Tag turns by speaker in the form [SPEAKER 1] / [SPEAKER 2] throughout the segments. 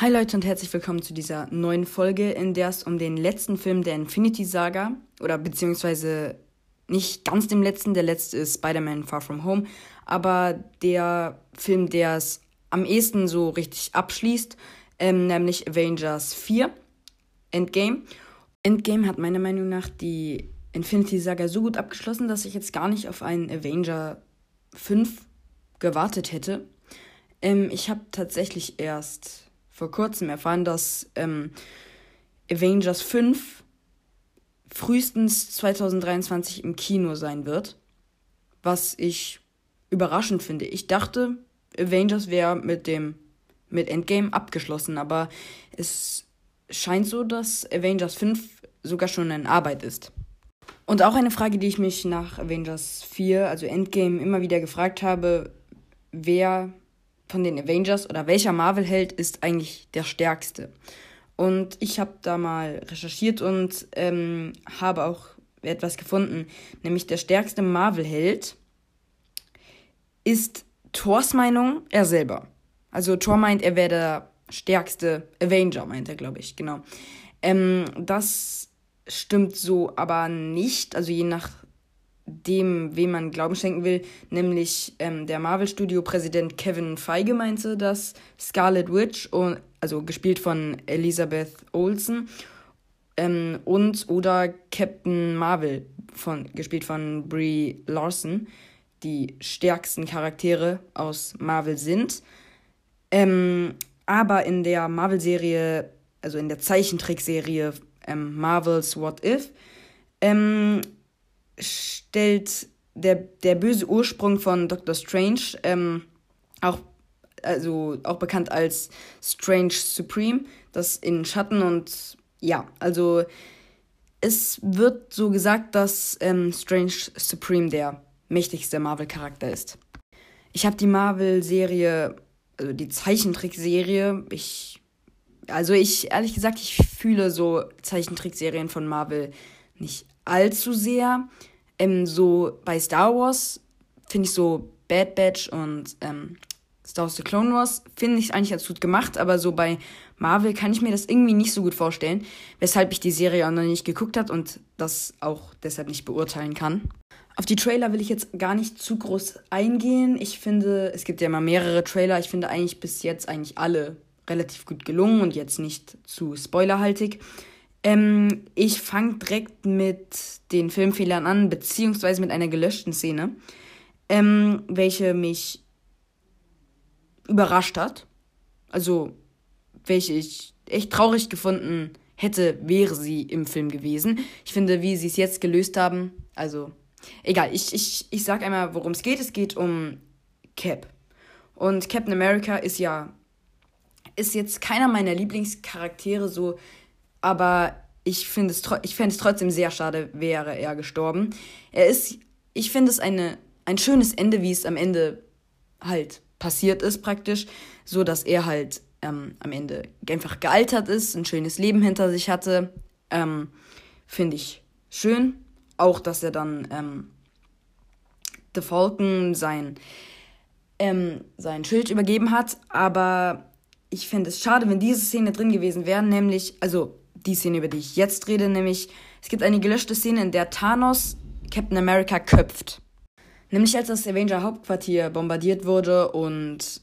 [SPEAKER 1] Hi Leute und herzlich willkommen zu dieser neuen Folge, in der es um den letzten Film der Infinity Saga oder beziehungsweise nicht ganz dem letzten, der letzte ist Spider-Man Far From Home, aber der Film, der es am ehesten so richtig abschließt, ähm, nämlich Avengers 4 Endgame. Endgame hat meiner Meinung nach die Infinity Saga so gut abgeschlossen, dass ich jetzt gar nicht auf einen Avenger 5 gewartet hätte. Ähm, ich habe tatsächlich erst vor kurzem erfahren, dass ähm, Avengers 5 frühestens 2023 im Kino sein wird. Was ich überraschend finde. Ich dachte, Avengers wäre mit dem mit Endgame abgeschlossen, aber es scheint so, dass Avengers 5 sogar schon in Arbeit ist. Und auch eine Frage, die ich mich nach Avengers 4, also Endgame, immer wieder gefragt habe, wer von den Avengers oder welcher Marvel-Held ist eigentlich der stärkste? Und ich habe da mal recherchiert und ähm, habe auch etwas gefunden, nämlich der stärkste Marvel-Held ist Thors Meinung er selber. Also Thor meint, er wäre der stärkste Avenger, meint er, glaube ich, genau. Ähm, das stimmt so aber nicht, also je nach dem, wem man Glauben schenken will, nämlich ähm, der Marvel-Studio-Präsident Kevin Feige meinte, dass Scarlet Witch, und, also gespielt von Elizabeth Olsen, ähm, und oder Captain Marvel, von, gespielt von Brie Larson, die stärksten Charaktere aus Marvel sind. Ähm, aber in der Marvel-Serie, also in der Zeichentrickserie ähm, Marvel's What If, ähm, stellt der, der böse Ursprung von Doctor Strange, ähm, auch, also auch bekannt als Strange Supreme, das in Schatten und ja, also es wird so gesagt, dass ähm, Strange Supreme der mächtigste Marvel-Charakter ist. Ich habe die Marvel-Serie, also die Zeichentrickserie, ich, also ich, ehrlich gesagt, ich fühle so Zeichentrickserien von Marvel nicht allzu sehr. Ähm, so bei Star Wars finde ich so Bad Batch und ähm, Star Wars The Clone Wars finde ich eigentlich ganz gut gemacht, aber so bei Marvel kann ich mir das irgendwie nicht so gut vorstellen, weshalb ich die Serie auch noch nicht geguckt habe und das auch deshalb nicht beurteilen kann. Auf die Trailer will ich jetzt gar nicht zu groß eingehen. Ich finde, es gibt ja immer mehrere Trailer. Ich finde eigentlich bis jetzt eigentlich alle relativ gut gelungen und jetzt nicht zu spoilerhaltig. Ähm, ich fange direkt mit den Filmfehlern an, beziehungsweise mit einer gelöschten Szene, ähm, welche mich überrascht hat. Also, welche ich echt traurig gefunden hätte, wäre sie im Film gewesen. Ich finde, wie sie es jetzt gelöst haben, also, egal, ich, ich, ich sag einmal, worum es geht. Es geht um Cap. Und Captain America ist ja, ist jetzt keiner meiner Lieblingscharaktere so aber ich finde es, ich fände es trotzdem sehr schade, wäre er gestorben. Er ist, ich finde es eine, ein schönes Ende, wie es am Ende halt passiert ist praktisch, so dass er halt ähm, am Ende einfach gealtert ist, ein schönes Leben hinter sich hatte. Ähm, finde ich schön. Auch, dass er dann ähm, The Falcon sein, ähm, sein Schild übergeben hat. Aber ich finde es schade, wenn diese Szene drin gewesen wäre, nämlich, also die Szene, über die ich jetzt rede, nämlich es gibt eine gelöschte Szene, in der Thanos Captain America köpft. Nämlich als das Avenger Hauptquartier bombardiert wurde und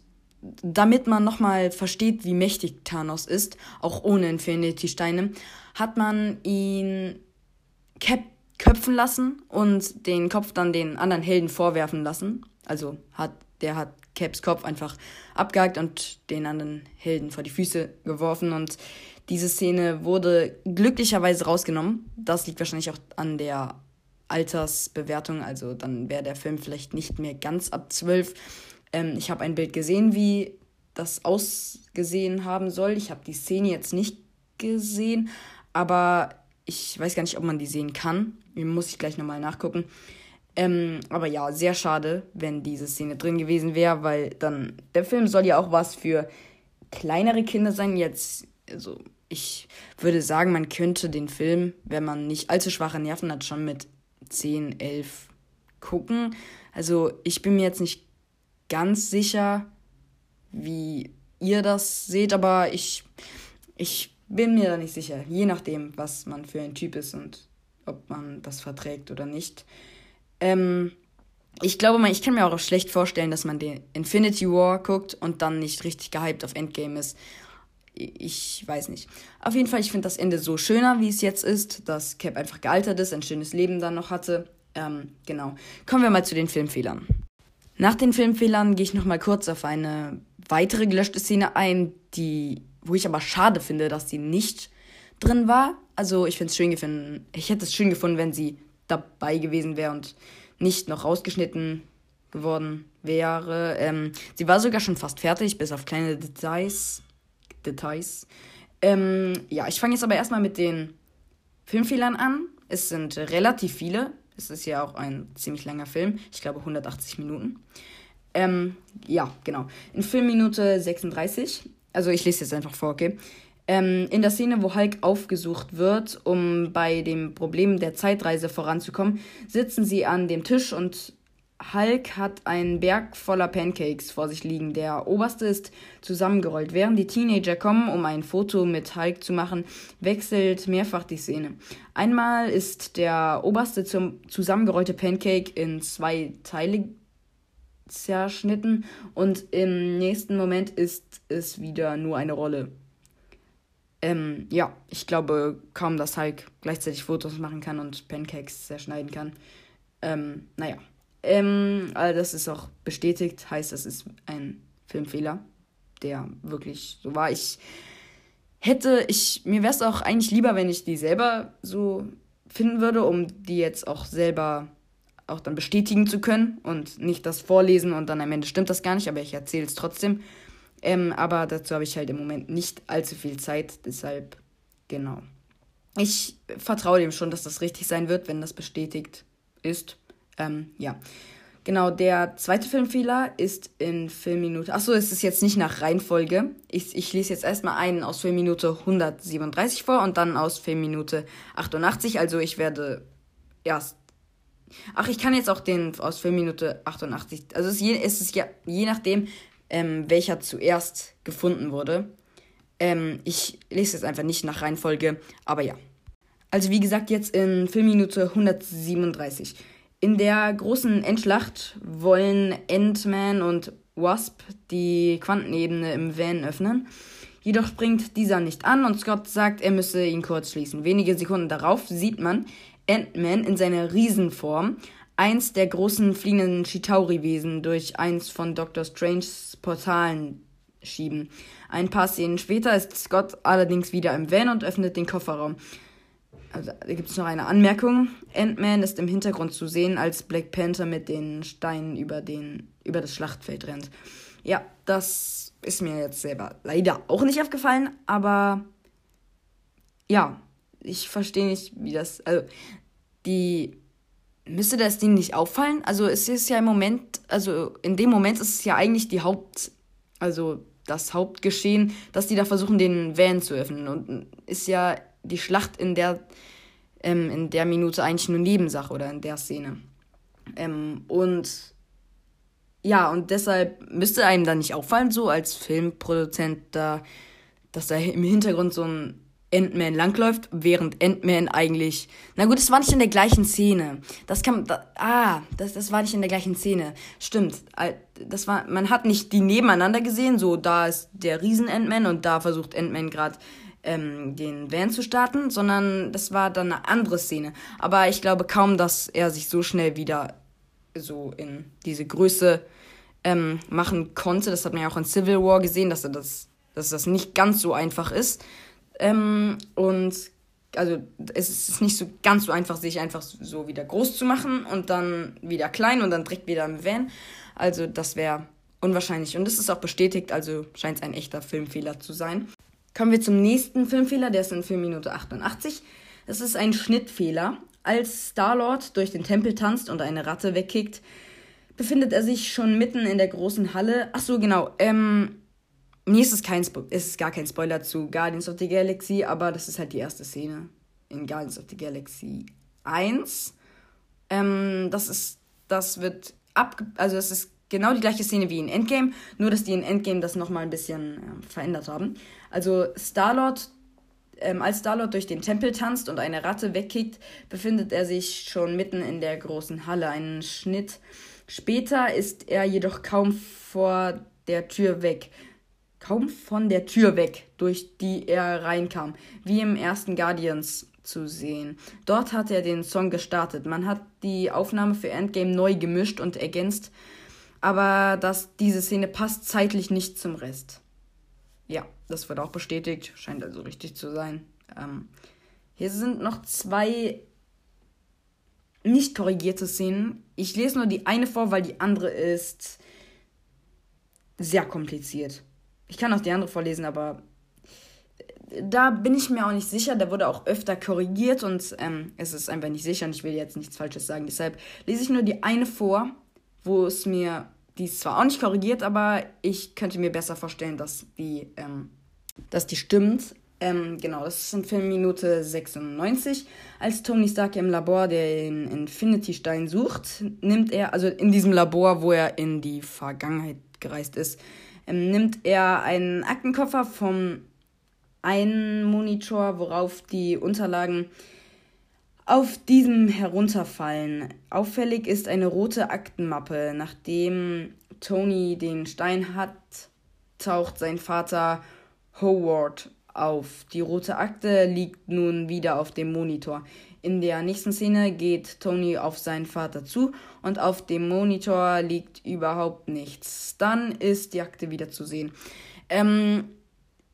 [SPEAKER 1] damit man nochmal versteht, wie mächtig Thanos ist, auch ohne Infinity-Steine, hat man ihn köpfen lassen und den Kopf dann den anderen Helden vorwerfen lassen. Also hat der hat Caps Kopf einfach abgehakt und den anderen Helden vor die Füße geworfen und diese Szene wurde glücklicherweise rausgenommen. Das liegt wahrscheinlich auch an der Altersbewertung. Also dann wäre der Film vielleicht nicht mehr ganz ab 12. Ähm, ich habe ein Bild gesehen, wie das ausgesehen haben soll. Ich habe die Szene jetzt nicht gesehen, aber ich weiß gar nicht, ob man die sehen kann. Muss ich gleich nochmal nachgucken. Ähm, aber ja, sehr schade, wenn diese Szene drin gewesen wäre, weil dann der Film soll ja auch was für kleinere Kinder sein. Jetzt, also ich würde sagen, man könnte den Film, wenn man nicht allzu schwache Nerven hat, schon mit 10, 11 gucken. Also ich bin mir jetzt nicht ganz sicher, wie ihr das seht, aber ich, ich bin mir da nicht sicher. Je nachdem, was man für ein Typ ist und ob man das verträgt oder nicht. Ähm, ich glaube, ich kann mir auch schlecht vorstellen, dass man den Infinity War guckt und dann nicht richtig gehypt auf Endgame ist. Ich weiß nicht. Auf jeden Fall, ich finde das Ende so schöner, wie es jetzt ist, dass Cap einfach gealtert ist, ein schönes Leben dann noch hatte. Ähm, genau. Kommen wir mal zu den Filmfehlern. Nach den Filmfehlern gehe ich noch mal kurz auf eine weitere gelöschte Szene ein, die, wo ich aber schade finde, dass die nicht drin war. Also ich finde es schön gefunden. Ich hätte es schön gefunden, wenn sie dabei gewesen wäre und nicht noch rausgeschnitten geworden wäre. Ähm, sie war sogar schon fast fertig, bis auf kleine Details. Details. Ähm, ja, ich fange jetzt aber erstmal mit den Filmfehlern an. Es sind relativ viele. Es ist ja auch ein ziemlich langer Film. Ich glaube 180 Minuten. Ähm, ja, genau. In Filmminute 36. Also ich lese jetzt einfach vor, okay? Ähm, in der Szene, wo Hulk aufgesucht wird, um bei dem Problem der Zeitreise voranzukommen, sitzen sie an dem Tisch und Hulk hat einen Berg voller Pancakes vor sich liegen. Der oberste ist zusammengerollt. Während die Teenager kommen, um ein Foto mit Hulk zu machen, wechselt mehrfach die Szene. Einmal ist der oberste zum zusammengerollte Pancake in zwei Teile zerschnitten und im nächsten Moment ist es wieder nur eine Rolle. Ähm, ja, ich glaube kaum, dass Hulk gleichzeitig Fotos machen kann und Pancakes zerschneiden kann. Ähm, naja. Ähm, also das ist auch bestätigt, heißt, das ist ein Filmfehler, der wirklich so war. Ich hätte, ich, mir wäre es auch eigentlich lieber, wenn ich die selber so finden würde, um die jetzt auch selber auch dann bestätigen zu können und nicht das vorlesen und dann am Ende stimmt das gar nicht, aber ich erzähle es trotzdem. Ähm, aber dazu habe ich halt im Moment nicht allzu viel Zeit, deshalb genau. Ich vertraue dem schon, dass das richtig sein wird, wenn das bestätigt ist. Ähm, ja. Genau, der zweite Filmfehler ist in Filmminute. Achso, es ist jetzt nicht nach Reihenfolge. Ich, ich lese jetzt erstmal einen aus Filmminute 137 vor und dann aus Filmminute 88. Also ich werde erst. Ach, ich kann jetzt auch den aus Filmminute 88. Also es je, es ist ja je nachdem, ähm, welcher zuerst gefunden wurde. Ähm, ich lese jetzt einfach nicht nach Reihenfolge, aber ja. Also wie gesagt, jetzt in Filmminute 137. In der großen Endschlacht wollen Ant-Man und Wasp die Quantenebene im Van öffnen. Jedoch springt dieser nicht an und Scott sagt, er müsse ihn kurz schließen. Wenige Sekunden darauf sieht man Ant-Man in seiner Riesenform eins der großen fliegenden Chitauri-Wesen durch eins von Dr. Stranges Portalen schieben. Ein paar Szenen später ist Scott allerdings wieder im Van und öffnet den Kofferraum. Also, da gibt es noch eine Anmerkung. Ant-Man ist im Hintergrund zu sehen, als Black Panther mit den Steinen über, den, über das Schlachtfeld rennt. Ja, das ist mir jetzt selber leider auch nicht aufgefallen, aber ja, ich verstehe nicht, wie das. Also, die müsste das Ding nicht auffallen? Also es ist ja im Moment, also in dem Moment ist es ja eigentlich die Haupt, also das Hauptgeschehen, dass die da versuchen, den Van zu öffnen. Und ist ja die Schlacht in der, ähm, in der Minute eigentlich nur Nebensache oder in der Szene. Ähm, und ja, und deshalb müsste einem da nicht auffallen, so als Filmproduzent, da, dass da im Hintergrund so ein Ant-Man langläuft, während Ant-Man eigentlich. Na gut, es war nicht in der gleichen Szene. Das kann. Da, ah, das, das war nicht in der gleichen Szene. Stimmt. Das war. Man hat nicht die nebeneinander gesehen, so da ist der Riesen-Ant-Man und da versucht Ant-Man gerade ähm, den Van zu starten, sondern das war dann eine andere Szene. Aber ich glaube kaum, dass er sich so schnell wieder so in diese Größe ähm, machen konnte. Das hat man ja auch in Civil War gesehen, dass er das, dass das nicht ganz so einfach ist. Ähm, und also es ist nicht so ganz so einfach, sich einfach so wieder groß zu machen und dann wieder klein und dann direkt wieder im Van. Also das wäre unwahrscheinlich. Und es ist auch bestätigt, also scheint es ein echter Filmfehler zu sein. Kommen wir zum nächsten Filmfehler, der ist in Filmminute 88. Das ist ein Schnittfehler. Als Star-Lord durch den Tempel tanzt und eine Ratte wegkickt, befindet er sich schon mitten in der großen Halle. Ach so, genau. Ähm, Nee, es ist, kein es ist gar kein Spoiler zu Guardians of the Galaxy, aber das ist halt die erste Szene in Guardians of the Galaxy 1. Ähm, das ist, das wird ab, also es ist genau die gleiche Szene wie in Endgame, nur dass die in Endgame das nochmal ein bisschen äh, verändert haben. Also Star-Lord, ähm, als Star-Lord durch den Tempel tanzt und eine Ratte wegkickt, befindet er sich schon mitten in der großen Halle. Einen Schnitt später ist er jedoch kaum vor der Tür weg. Kaum von der Tür weg, durch die er reinkam, wie im ersten Guardians zu sehen. Dort hat er den Song gestartet. Man hat die Aufnahme für Endgame neu gemischt und ergänzt aber dass diese Szene passt zeitlich nicht zum Rest. Ja, das wird auch bestätigt, scheint also richtig zu sein. Ähm, hier sind noch zwei nicht korrigierte Szenen. Ich lese nur die eine vor, weil die andere ist sehr kompliziert. Ich kann auch die andere vorlesen, aber da bin ich mir auch nicht sicher. Da wurde auch öfter korrigiert und ähm, es ist einfach nicht sicher und ich will jetzt nichts Falsches sagen. Deshalb lese ich nur die eine vor wo es mir, die ist zwar auch nicht korrigiert, aber ich könnte mir besser vorstellen, dass die, ähm, dass die stimmt. Ähm, genau, das ist in Filmminute 96. Als Tony Stark im Labor den Infinity-Stein sucht, nimmt er, also in diesem Labor, wo er in die Vergangenheit gereist ist, ähm, nimmt er einen Aktenkoffer vom einen Monitor, worauf die Unterlagen auf diesem herunterfallen. Auffällig ist eine rote Aktenmappe. Nachdem Tony den Stein hat, taucht sein Vater Howard auf. Die rote Akte liegt nun wieder auf dem Monitor. In der nächsten Szene geht Tony auf seinen Vater zu und auf dem Monitor liegt überhaupt nichts. Dann ist die Akte wieder zu sehen. Ähm,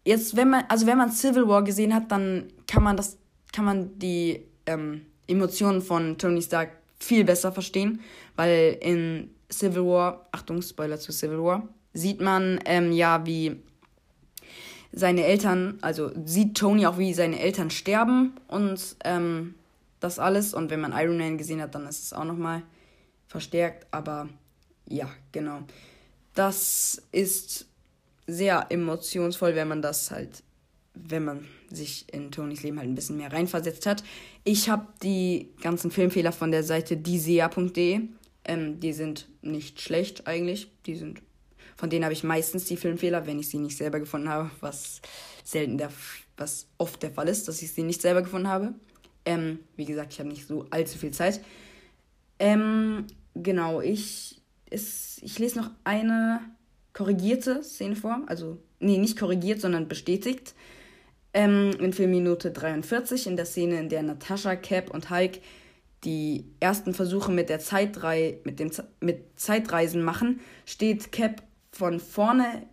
[SPEAKER 1] jetzt, wenn man, also wenn man Civil War gesehen hat, dann kann man das, kann man die ähm, Emotionen von Tony Stark viel besser verstehen, weil in Civil War, Achtung, Spoiler zu Civil War, sieht man ähm, ja, wie seine Eltern, also sieht Tony auch, wie seine Eltern sterben und ähm, das alles. Und wenn man Iron Man gesehen hat, dann ist es auch nochmal verstärkt. Aber ja, genau. Das ist sehr emotionsvoll, wenn man das halt wenn man sich in Tonys Leben halt ein bisschen mehr reinversetzt hat. Ich habe die ganzen Filmfehler von der Seite disea.de. Ähm, die sind nicht schlecht eigentlich. Die sind, von denen habe ich meistens die Filmfehler, wenn ich sie nicht selber gefunden habe, was selten der, was oft der Fall ist, dass ich sie nicht selber gefunden habe. Ähm, wie gesagt, ich habe nicht so allzu viel Zeit. Ähm, genau, ich, ist, ich lese noch eine korrigierte Szene vor. Also, nee, nicht korrigiert, sondern bestätigt. Ähm, in Filmminute 43, in der Szene, in der Natascha, Cap und Hulk die ersten Versuche mit der Zeitrei mit dem mit Zeitreisen machen, steht Cap von vorne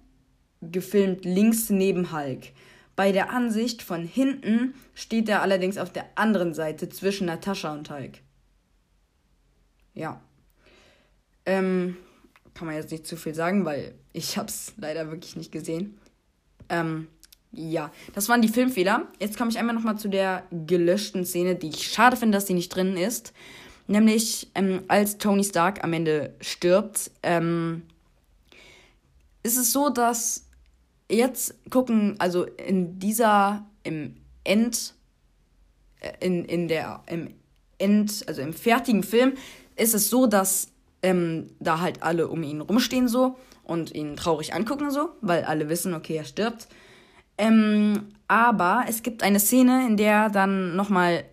[SPEAKER 1] gefilmt links neben Hulk. Bei der Ansicht von hinten steht er allerdings auf der anderen Seite zwischen Natascha und Hulk. Ja. Ähm, kann man jetzt nicht zu viel sagen, weil ich hab's leider wirklich nicht gesehen. Ähm, ja, das waren die Filmfehler. Jetzt komme ich einmal nochmal zu der gelöschten Szene, die ich schade finde, dass sie nicht drin ist. Nämlich, ähm, als Tony Stark am Ende stirbt, ähm, ist es so, dass jetzt gucken, also in dieser, im End, äh, in, in der, im End, also im fertigen Film, ist es so, dass ähm, da halt alle um ihn rumstehen so und ihn traurig angucken so, weil alle wissen, okay, er stirbt. Ähm, aber es gibt eine Szene, in der dann nochmal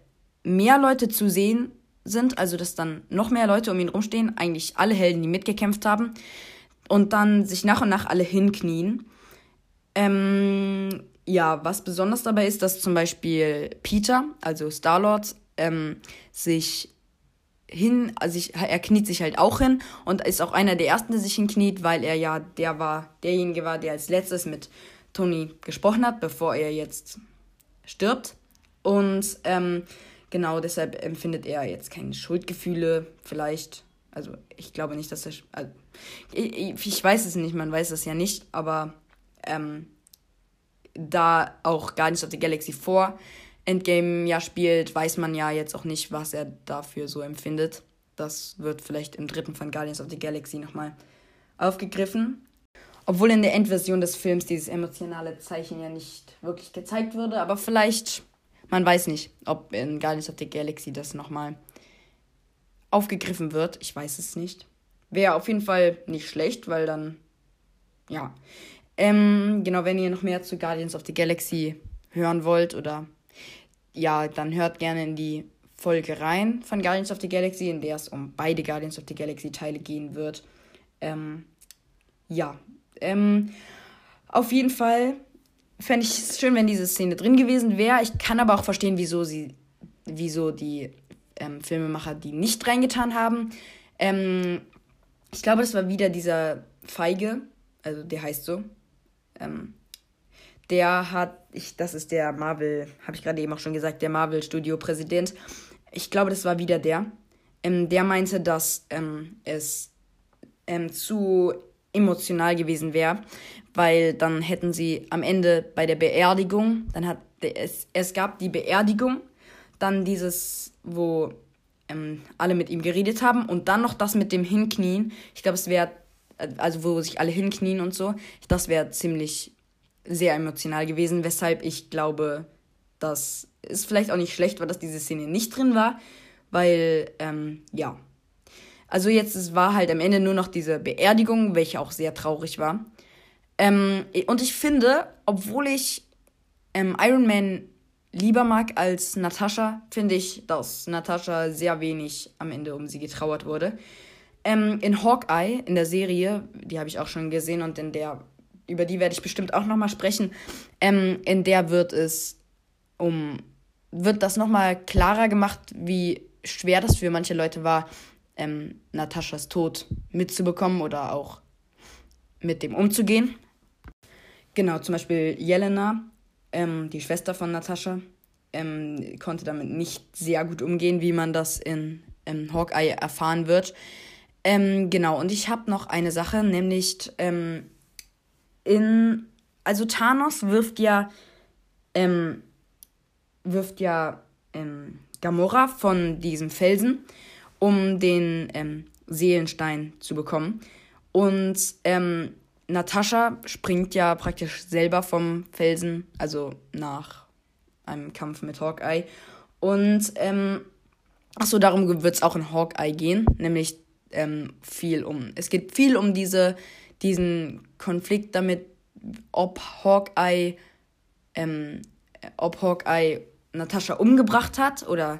[SPEAKER 1] mehr Leute zu sehen sind, also dass dann noch mehr Leute um ihn rumstehen, eigentlich alle Helden, die mitgekämpft haben, und dann sich nach und nach alle hinknien. Ähm, ja, was besonders dabei ist, dass zum Beispiel Peter, also Star-Lord, ähm, sich hin, also ich, er kniet sich halt auch hin und ist auch einer der ersten, der sich hinkniet, weil er ja der war, derjenige war, der als letztes mit Tony gesprochen hat, bevor er jetzt stirbt. Und ähm, genau deshalb empfindet er jetzt keine Schuldgefühle, vielleicht. Also ich glaube nicht, dass er. Also, ich, ich, weiß es nicht, man weiß es ja nicht, aber ähm, da auch Guardians of the Galaxy vor Endgame ja spielt, weiß man ja jetzt auch nicht, was er dafür so empfindet. Das wird vielleicht im dritten von Guardians of the Galaxy nochmal aufgegriffen. Obwohl in der Endversion des Films dieses emotionale Zeichen ja nicht wirklich gezeigt wurde, aber vielleicht, man weiß nicht, ob in Guardians of the Galaxy das nochmal aufgegriffen wird. Ich weiß es nicht. wäre auf jeden Fall nicht schlecht, weil dann, ja. Ähm, genau, wenn ihr noch mehr zu Guardians of the Galaxy hören wollt oder ja, dann hört gerne in die Folge rein von Guardians of the Galaxy, in der es um beide Guardians of the Galaxy Teile gehen wird. Ähm, ja, ähm, auf jeden Fall fände ich es schön, wenn diese Szene drin gewesen wäre. Ich kann aber auch verstehen, wieso sie, wieso die ähm, Filmemacher die nicht reingetan haben. Ähm, ich glaube, das war wieder dieser Feige, also der heißt so. Ähm, der hat, ich, das ist der Marvel, habe ich gerade eben auch schon gesagt, der Marvel Studio Präsident. Ich glaube, das war wieder der. Ähm, der meinte, dass ähm, es ähm, zu emotional gewesen wäre, weil dann hätten sie am Ende bei der Beerdigung, dann hat es, es gab die Beerdigung, dann dieses, wo ähm, alle mit ihm geredet haben und dann noch das mit dem Hinknien. Ich glaube, es wäre, also wo sich alle hinknien und so, das wäre ziemlich sehr emotional gewesen, weshalb ich glaube, dass es vielleicht auch nicht schlecht war, dass diese Szene nicht drin war, weil, ähm, ja. Also jetzt es war halt am Ende nur noch diese Beerdigung, welche auch sehr traurig war. Ähm, und ich finde, obwohl ich ähm, Iron Man lieber mag als Natascha, finde ich, dass Natascha sehr wenig am Ende um sie getrauert wurde. Ähm, in Hawkeye, in der Serie, die habe ich auch schon gesehen und in der über die werde ich bestimmt auch nochmal sprechen. Ähm, in der wird es um, wird das nochmal klarer gemacht, wie schwer das für manche Leute war, ähm, Nataschas Tod mitzubekommen oder auch mit dem umzugehen. Genau, zum Beispiel Jelena, ähm, die Schwester von Natascha, ähm, konnte damit nicht sehr gut umgehen, wie man das in ähm, Hawkeye erfahren wird. Ähm, genau, und ich habe noch eine Sache, nämlich ähm, in. Also Thanos wirft ja. Ähm, wirft ja ähm, Gamora von diesem Felsen, um den ähm, Seelenstein zu bekommen. Und ähm, Natascha springt ja praktisch selber vom Felsen, also nach einem Kampf mit Hawkeye. Und ähm, achso, darum wird es auch in Hawkeye gehen, nämlich ähm, viel um. Es geht viel um diese diesen Konflikt damit, ob Hawkeye, ähm, ob Hawkeye Natascha umgebracht hat oder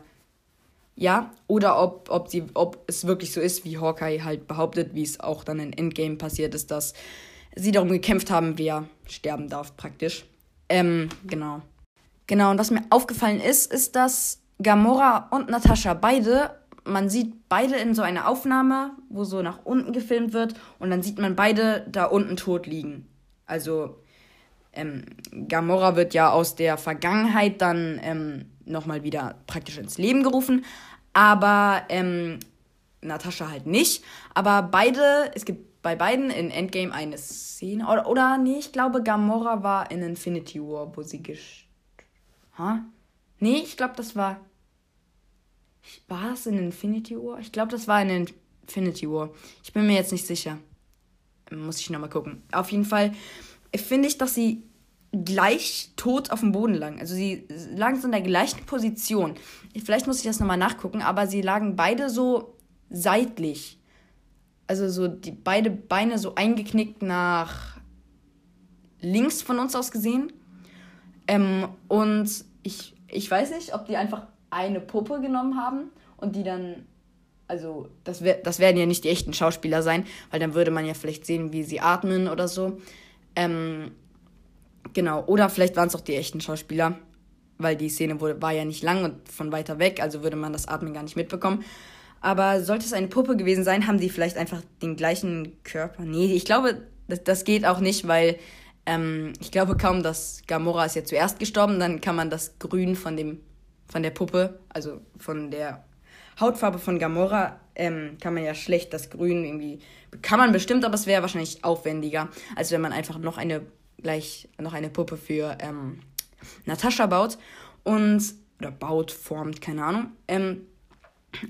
[SPEAKER 1] ja, oder ob, ob, sie, ob es wirklich so ist, wie Hawkeye halt behauptet, wie es auch dann in Endgame passiert ist, dass sie darum gekämpft haben, wer sterben darf, praktisch. Ähm, genau. Genau, und was mir aufgefallen ist, ist, dass Gamora und Natascha beide man sieht beide in so einer Aufnahme, wo so nach unten gefilmt wird und dann sieht man beide da unten tot liegen. Also ähm, Gamora wird ja aus der Vergangenheit dann ähm, nochmal wieder praktisch ins Leben gerufen, aber ähm, Natascha halt nicht. Aber beide, es gibt bei beiden in Endgame eine Szene, oder, oder nee, ich glaube Gamora war in Infinity War, wo sie gesch... Ha? Nee, ich glaube, das war war es in Infinity War? Ich glaube, das war in Infinity War. Ich bin mir jetzt nicht sicher. Muss ich nochmal gucken. Auf jeden Fall finde ich, dass sie gleich tot auf dem Boden lagen. Also sie lagen so in der gleichen Position. Vielleicht muss ich das nochmal nachgucken, aber sie lagen beide so seitlich. Also so die beide Beine so eingeknickt nach links von uns aus gesehen. Ähm, und ich, ich weiß nicht, ob die einfach eine Puppe genommen haben und die dann, also das, das werden ja nicht die echten Schauspieler sein, weil dann würde man ja vielleicht sehen, wie sie atmen oder so. Ähm, genau, oder vielleicht waren es auch die echten Schauspieler, weil die Szene wurde, war ja nicht lang und von weiter weg, also würde man das Atmen gar nicht mitbekommen. Aber sollte es eine Puppe gewesen sein, haben die vielleicht einfach den gleichen Körper. Nee, ich glaube, das, das geht auch nicht, weil ähm, ich glaube kaum, dass Gamora ist ja zuerst gestorben, dann kann man das Grün von dem von der Puppe, also von der Hautfarbe von Gamora, ähm, kann man ja schlecht das Grün irgendwie. Kann man bestimmt, aber es wäre wahrscheinlich aufwendiger, als wenn man einfach noch eine gleich noch eine Puppe für ähm, Natascha baut und oder baut, formt, keine Ahnung. Ähm,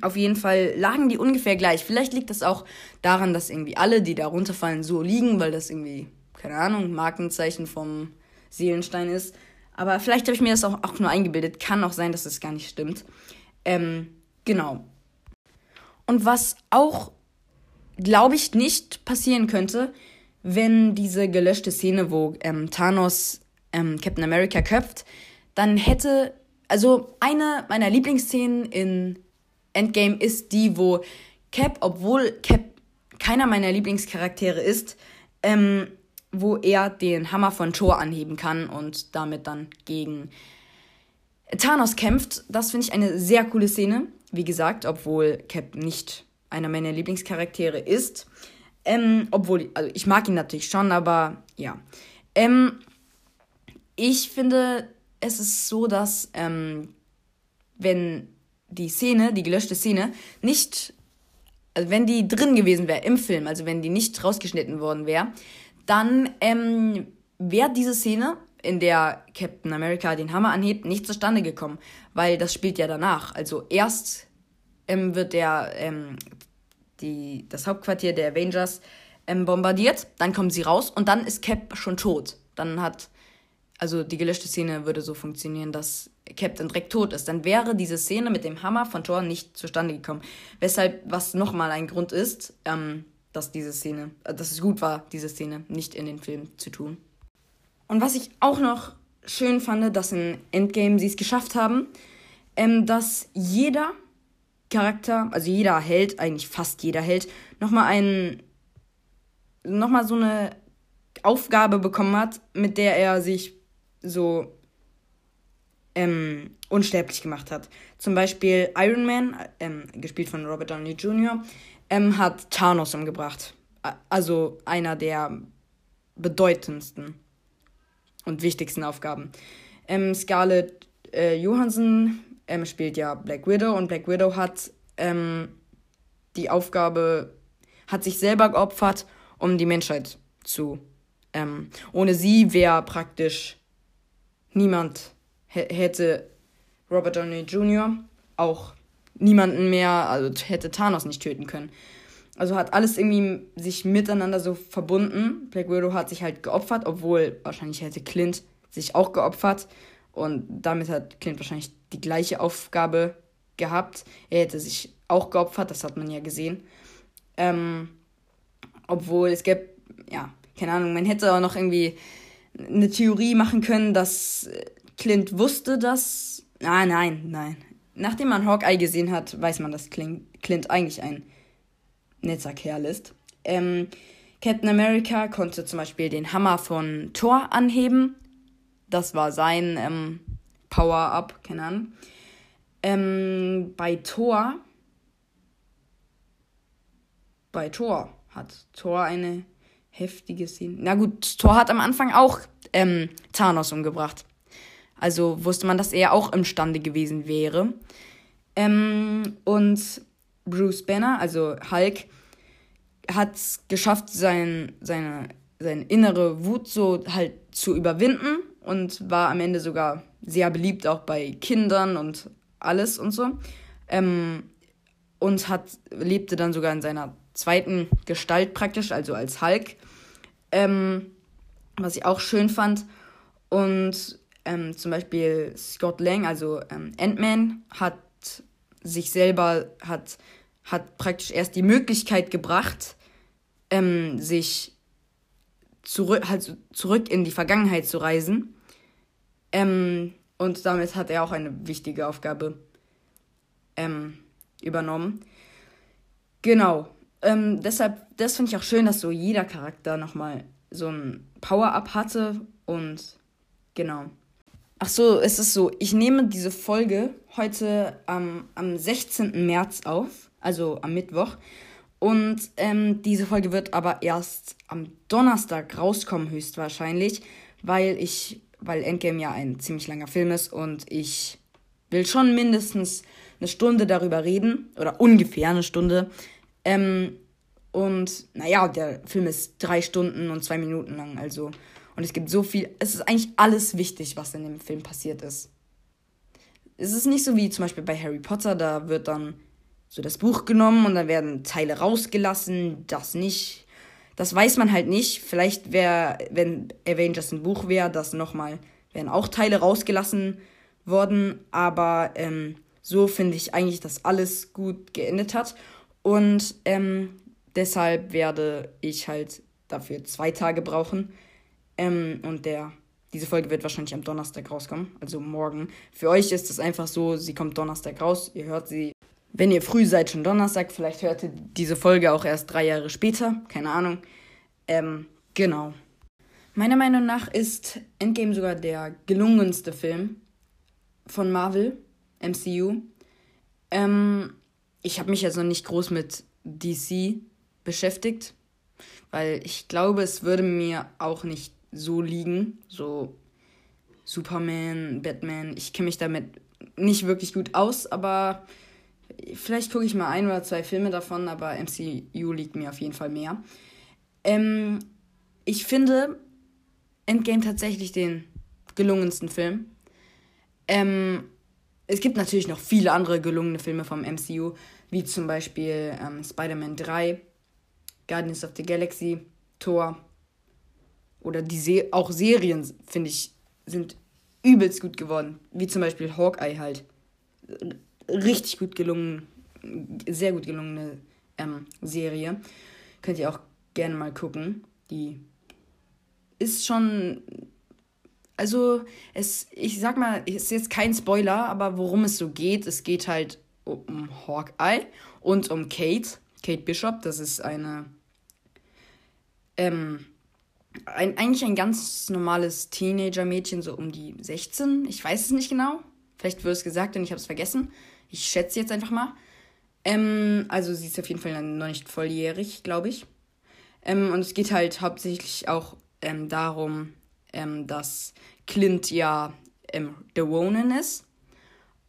[SPEAKER 1] auf jeden Fall lagen die ungefähr gleich. Vielleicht liegt das auch daran, dass irgendwie alle, die da runterfallen, so liegen, weil das irgendwie, keine Ahnung, Markenzeichen vom Seelenstein ist. Aber vielleicht habe ich mir das auch, auch nur eingebildet. Kann auch sein, dass es das gar nicht stimmt. Ähm, genau. Und was auch glaube ich, nicht passieren könnte, wenn diese gelöschte Szene, wo ähm, Thanos ähm, Captain America köpft, dann hätte, also eine meiner Lieblingsszenen in Endgame ist die, wo Cap, obwohl Cap keiner meiner Lieblingscharaktere ist, ähm, wo er den Hammer von Thor anheben kann und damit dann gegen Thanos kämpft. Das finde ich eine sehr coole Szene. Wie gesagt, obwohl Cap nicht einer meiner Lieblingscharaktere ist. Ähm, obwohl, also ich mag ihn natürlich schon, aber ja. Ähm, ich finde, es ist so, dass ähm, wenn die Szene, die gelöschte Szene, nicht, also wenn die drin gewesen wäre im Film, also wenn die nicht rausgeschnitten worden wäre, dann ähm, wäre diese Szene, in der Captain America den Hammer anhebt, nicht zustande gekommen, weil das spielt ja danach. Also erst ähm, wird der ähm, die, das Hauptquartier der Avengers ähm, bombardiert, dann kommen sie raus und dann ist Cap schon tot. Dann hat, also die gelöschte Szene würde so funktionieren, dass Cap dann direkt tot ist. Dann wäre diese Szene mit dem Hammer von Thor nicht zustande gekommen. Weshalb, was nochmal ein Grund ist, ähm, dass diese Szene, äh, dass es gut war, diese Szene nicht in den Film zu tun. Und was ich auch noch schön fand, dass in Endgame sie es geschafft haben, ähm, dass jeder Charakter, also jeder Held, eigentlich fast jeder Held, nochmal einen, nochmal so eine Aufgabe bekommen hat, mit der er sich so ähm, unsterblich gemacht hat. Zum Beispiel Iron Man, ähm, gespielt von Robert Downey Jr., ähm, hat Thanos umgebracht. Also einer der bedeutendsten und wichtigsten Aufgaben. Ähm, Scarlett äh, Johansson ähm, spielt ja Black Widow und Black Widow hat ähm, die Aufgabe, hat sich selber geopfert, um die Menschheit zu. Ähm, ohne sie wäre praktisch niemand hätte Robert Downey Jr. auch niemanden mehr, also hätte Thanos nicht töten können. Also hat alles irgendwie sich miteinander so verbunden. Black Widow hat sich halt geopfert, obwohl wahrscheinlich hätte Clint sich auch geopfert. Und damit hat Clint wahrscheinlich die gleiche Aufgabe gehabt. Er hätte sich auch geopfert, das hat man ja gesehen. Ähm, obwohl es gäbe, ja, keine Ahnung, man hätte auch noch irgendwie eine Theorie machen können, dass Clint wusste, dass. Ah, nein, nein. Nachdem man Hawkeye gesehen hat, weiß man, dass Clint eigentlich ein netter Kerl ist. Ähm, Captain America konnte zum Beispiel den Hammer von Thor anheben. Das war sein ähm, Power-Up, keine Ahnung. Ähm, bei Thor. Bei Thor hat Thor eine heftige Szene. Na gut, Thor hat am Anfang auch ähm, Thanos umgebracht. Also wusste man, dass er auch imstande gewesen wäre. Ähm, und Bruce Banner, also Hulk, hat es geschafft, sein, seine, seine innere Wut so halt zu überwinden und war am Ende sogar sehr beliebt, auch bei Kindern und alles und so. Ähm, und hat, lebte dann sogar in seiner zweiten Gestalt praktisch, also als Hulk. Ähm, was ich auch schön fand. Und ähm, zum Beispiel Scott Lang, also ähm, Ant-Man, hat sich selber, hat, hat praktisch erst die Möglichkeit gebracht, ähm, sich zurück, halt zurück in die Vergangenheit zu reisen. Ähm, und damit hat er auch eine wichtige Aufgabe ähm, übernommen. Genau. Ähm, deshalb, das finde ich auch schön, dass so jeder Charakter nochmal so ein Power-Up hatte und genau. Ach so, es ist so, ich nehme diese Folge heute am, am 16. März auf, also am Mittwoch. Und ähm, diese Folge wird aber erst am Donnerstag rauskommen, höchstwahrscheinlich, weil ich, weil Endgame ja ein ziemlich langer Film ist und ich will schon mindestens eine Stunde darüber reden, oder ungefähr eine Stunde. Ähm, und naja, der Film ist drei Stunden und zwei Minuten lang, also. Und es gibt so viel, es ist eigentlich alles wichtig, was in dem Film passiert ist. Es ist nicht so wie zum Beispiel bei Harry Potter, da wird dann so das Buch genommen und dann werden Teile rausgelassen, das nicht. Das weiß man halt nicht. Vielleicht wäre, wenn Avengers ein Buch wäre, das nochmal, wären auch Teile rausgelassen worden. Aber ähm, so finde ich eigentlich, dass alles gut geendet hat. Und ähm, Deshalb werde ich halt dafür zwei Tage brauchen. Ähm, und der, diese Folge wird wahrscheinlich am Donnerstag rauskommen, also morgen. Für euch ist es einfach so, sie kommt Donnerstag raus. Ihr hört sie, wenn ihr früh seid, schon Donnerstag. Vielleicht hört ihr diese Folge auch erst drei Jahre später. Keine Ahnung. Ähm, genau. Meiner Meinung nach ist Endgame sogar der gelungenste Film von Marvel, MCU. Ähm, ich habe mich jetzt noch nicht groß mit DC beschäftigt, weil ich glaube, es würde mir auch nicht so liegen. So Superman, Batman, ich kenne mich damit nicht wirklich gut aus, aber vielleicht gucke ich mal ein oder zwei Filme davon, aber MCU liegt mir auf jeden Fall mehr. Ähm, ich finde Endgame tatsächlich den gelungensten Film. Ähm, es gibt natürlich noch viele andere gelungene Filme vom MCU, wie zum Beispiel ähm, Spider-Man 3, Guardians of the Galaxy, Thor. Oder die Se auch Serien, finde ich, sind übelst gut geworden. Wie zum Beispiel Hawkeye halt. Richtig gut gelungen, sehr gut gelungene ähm, Serie. Könnt ihr auch gerne mal gucken. Die ist schon. Also, es, ich sag mal, es ist jetzt kein Spoiler, aber worum es so geht, es geht halt um Hawkeye und um Kate, Kate Bishop. Das ist eine. Ähm, ein, eigentlich ein ganz normales Teenager-Mädchen, so um die 16. Ich weiß es nicht genau. Vielleicht wird es gesagt und ich habe es vergessen. Ich schätze jetzt einfach mal. Ähm, also sie ist auf jeden Fall noch nicht volljährig, glaube ich. Ähm, und es geht halt hauptsächlich auch ähm, darum, ähm, dass Clint ja ähm, The Ronin ist.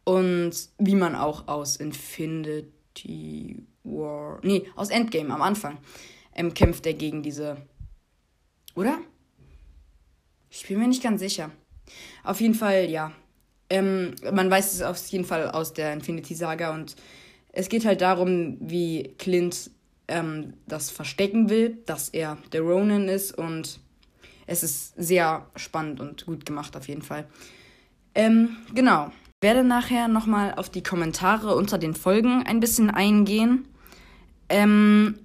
[SPEAKER 1] Und wie man auch aus Infinity War. Nee, aus Endgame am Anfang ähm, kämpft er gegen diese. Oder? Ich bin mir nicht ganz sicher. Auf jeden Fall, ja. Ähm, man weiß es auf jeden Fall aus der Infinity Saga und es geht halt darum, wie Clint ähm, das verstecken will, dass er der Ronin ist und es ist sehr spannend und gut gemacht auf jeden Fall. Ähm, genau. Ich werde nachher nochmal auf die Kommentare unter den Folgen ein bisschen eingehen. Ähm,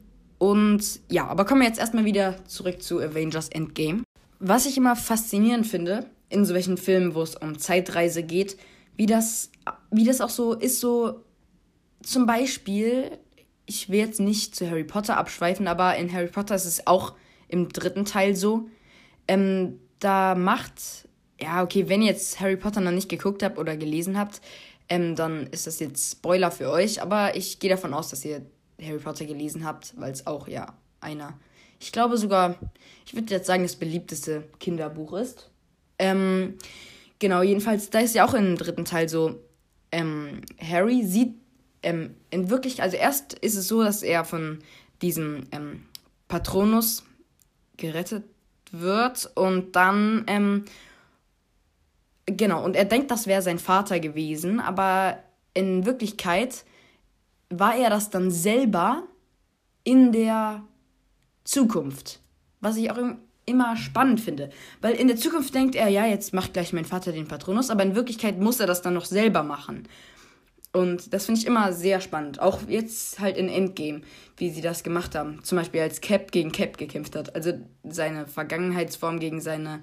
[SPEAKER 1] und ja, aber kommen wir jetzt erstmal wieder zurück zu Avengers Endgame. Was ich immer faszinierend finde, in solchen Filmen, wo es um Zeitreise geht, wie das, wie das auch so ist, so zum Beispiel, ich will jetzt nicht zu Harry Potter abschweifen, aber in Harry Potter ist es auch im dritten Teil so, ähm, da macht, ja, okay, wenn ihr jetzt Harry Potter noch nicht geguckt habt oder gelesen habt, ähm, dann ist das jetzt Spoiler für euch, aber ich gehe davon aus, dass ihr Harry Potter gelesen habt, weil es auch ja einer, ich glaube sogar, ich würde jetzt sagen, das beliebteste Kinderbuch ist. Ähm, genau, jedenfalls, da ist ja auch im dritten Teil so, ähm, Harry sieht ähm, in wirklich, also erst ist es so, dass er von diesem ähm, Patronus gerettet wird und dann, ähm, genau, und er denkt, das wäre sein Vater gewesen, aber in Wirklichkeit war er das dann selber in der Zukunft. Was ich auch immer spannend finde. Weil in der Zukunft denkt er, ja, jetzt macht gleich mein Vater den Patronus, aber in Wirklichkeit muss er das dann noch selber machen. Und das finde ich immer sehr spannend. Auch jetzt halt in Endgame, wie sie das gemacht haben. Zum Beispiel als Cap gegen Cap gekämpft hat. Also seine Vergangenheitsform gegen seine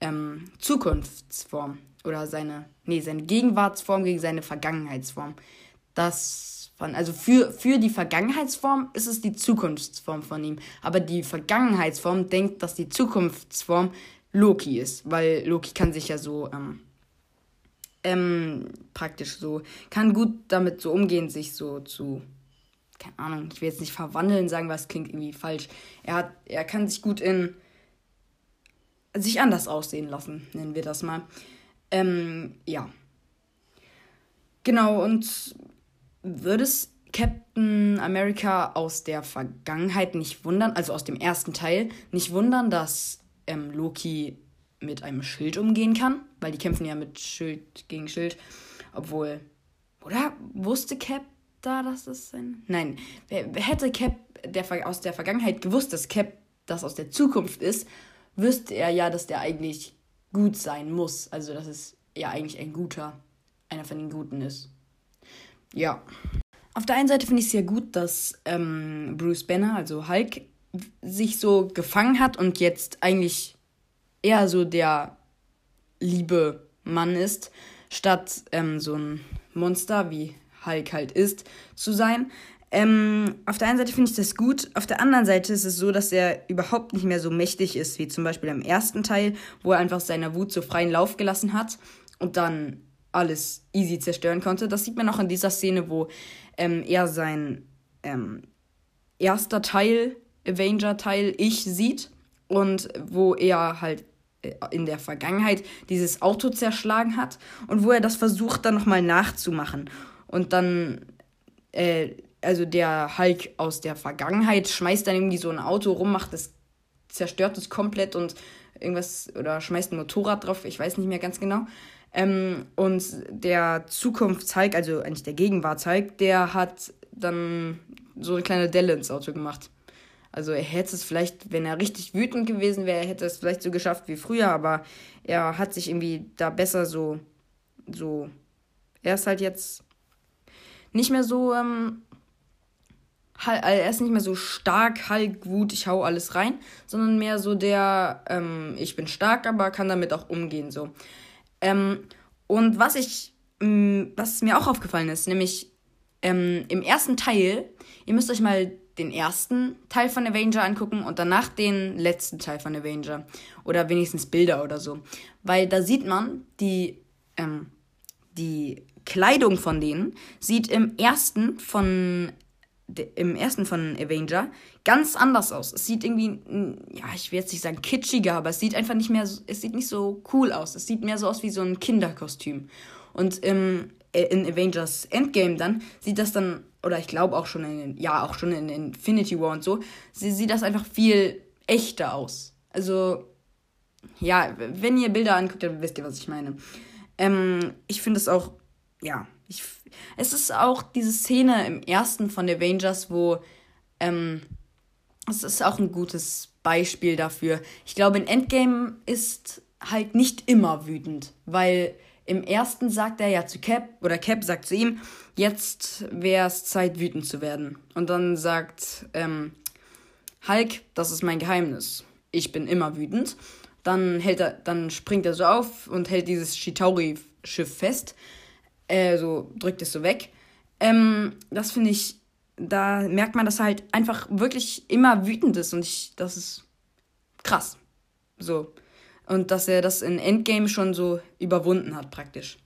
[SPEAKER 1] ähm, Zukunftsform. Oder seine, nee, seine Gegenwartsform gegen seine Vergangenheitsform. Das von, also für, für die Vergangenheitsform ist es die Zukunftsform von ihm. Aber die Vergangenheitsform denkt, dass die Zukunftsform Loki ist. Weil Loki kann sich ja so, ähm, ähm, praktisch so, kann gut damit so umgehen, sich so zu, keine Ahnung, ich will jetzt nicht verwandeln sagen, was klingt irgendwie falsch. Er hat, er kann sich gut in, sich anders aussehen lassen, nennen wir das mal. Ähm, ja. Genau, und würde es Captain America aus der Vergangenheit nicht wundern, also aus dem ersten Teil, nicht wundern, dass ähm, Loki mit einem Schild umgehen kann, weil die kämpfen ja mit Schild gegen Schild. Obwohl, oder wusste Cap da, dass das sein. Nein, hätte Cap der, aus der Vergangenheit gewusst, dass Cap das aus der Zukunft ist, wüsste er ja, dass der eigentlich gut sein muss. Also, dass es ja eigentlich ein guter, einer von den Guten ist. Ja. auf der einen Seite finde ich es sehr gut, dass ähm, Bruce Banner, also Hulk, sich so gefangen hat und jetzt eigentlich eher so der liebe Mann ist, statt ähm, so ein Monster wie Hulk halt ist, zu sein. Ähm, auf der einen Seite finde ich das gut, auf der anderen Seite ist es so, dass er überhaupt nicht mehr so mächtig ist, wie zum Beispiel im ersten Teil, wo er einfach seiner Wut so freien Lauf gelassen hat und dann alles easy zerstören konnte. Das sieht man auch in dieser Szene, wo ähm, er sein ähm, erster Teil, Avenger-Teil, Ich sieht und wo er halt äh, in der Vergangenheit dieses Auto zerschlagen hat und wo er das versucht dann nochmal nachzumachen. Und dann, äh, also der Hulk aus der Vergangenheit schmeißt dann irgendwie so ein Auto rum, macht es, zerstört es komplett und irgendwas oder schmeißt ein Motorrad drauf, ich weiß nicht mehr ganz genau. Ähm, und der Zukunftshulk, also eigentlich der Gegenwartshulk, der hat dann so eine kleine Delle ins Auto gemacht. Also er hätte es vielleicht, wenn er richtig wütend gewesen wäre, hätte es vielleicht so geschafft wie früher, aber er hat sich irgendwie da besser so, so, er ist halt jetzt nicht mehr so, ähm, er ist nicht mehr so stark, Hulk, Wut, ich hau alles rein, sondern mehr so der, ähm, ich bin stark, aber kann damit auch umgehen, so. Ähm, und was ich, mh, mm, was mir auch aufgefallen ist, nämlich ähm, im ersten Teil, ihr müsst euch mal den ersten Teil von Avenger angucken und danach den letzten Teil von Avenger. Oder wenigstens Bilder oder so. Weil da sieht man, die, ähm, die Kleidung von denen sieht im ersten von im ersten von Avenger ganz anders aus. Es sieht irgendwie, ja, ich will jetzt nicht sagen kitschiger, aber es sieht einfach nicht mehr, es sieht nicht so cool aus. Es sieht mehr so aus wie so ein Kinderkostüm. Und im, äh, in Avengers Endgame dann sieht das dann, oder ich glaube auch schon in, ja, auch schon in Infinity War und so, sie sieht das einfach viel echter aus. Also, ja, wenn ihr Bilder anguckt, dann wisst ihr, was ich meine. Ähm, ich finde es auch, ja, ich, es ist auch diese Szene im ersten von Avengers, wo ähm, es ist auch ein gutes Beispiel dafür. Ich glaube, in Endgame ist halt nicht immer wütend, weil im ersten sagt er ja zu Cap, oder Cap sagt zu ihm, jetzt wäre es Zeit, wütend zu werden. Und dann sagt ähm, Hulk, das ist mein Geheimnis. Ich bin immer wütend. Dann hält er, dann springt er so auf und hält dieses Shitauri-Schiff fest äh, so drückt es so weg. Ähm, das finde ich, da merkt man, dass er halt einfach wirklich immer wütend ist und ich, das ist krass. So. Und dass er das in Endgame schon so überwunden hat, praktisch.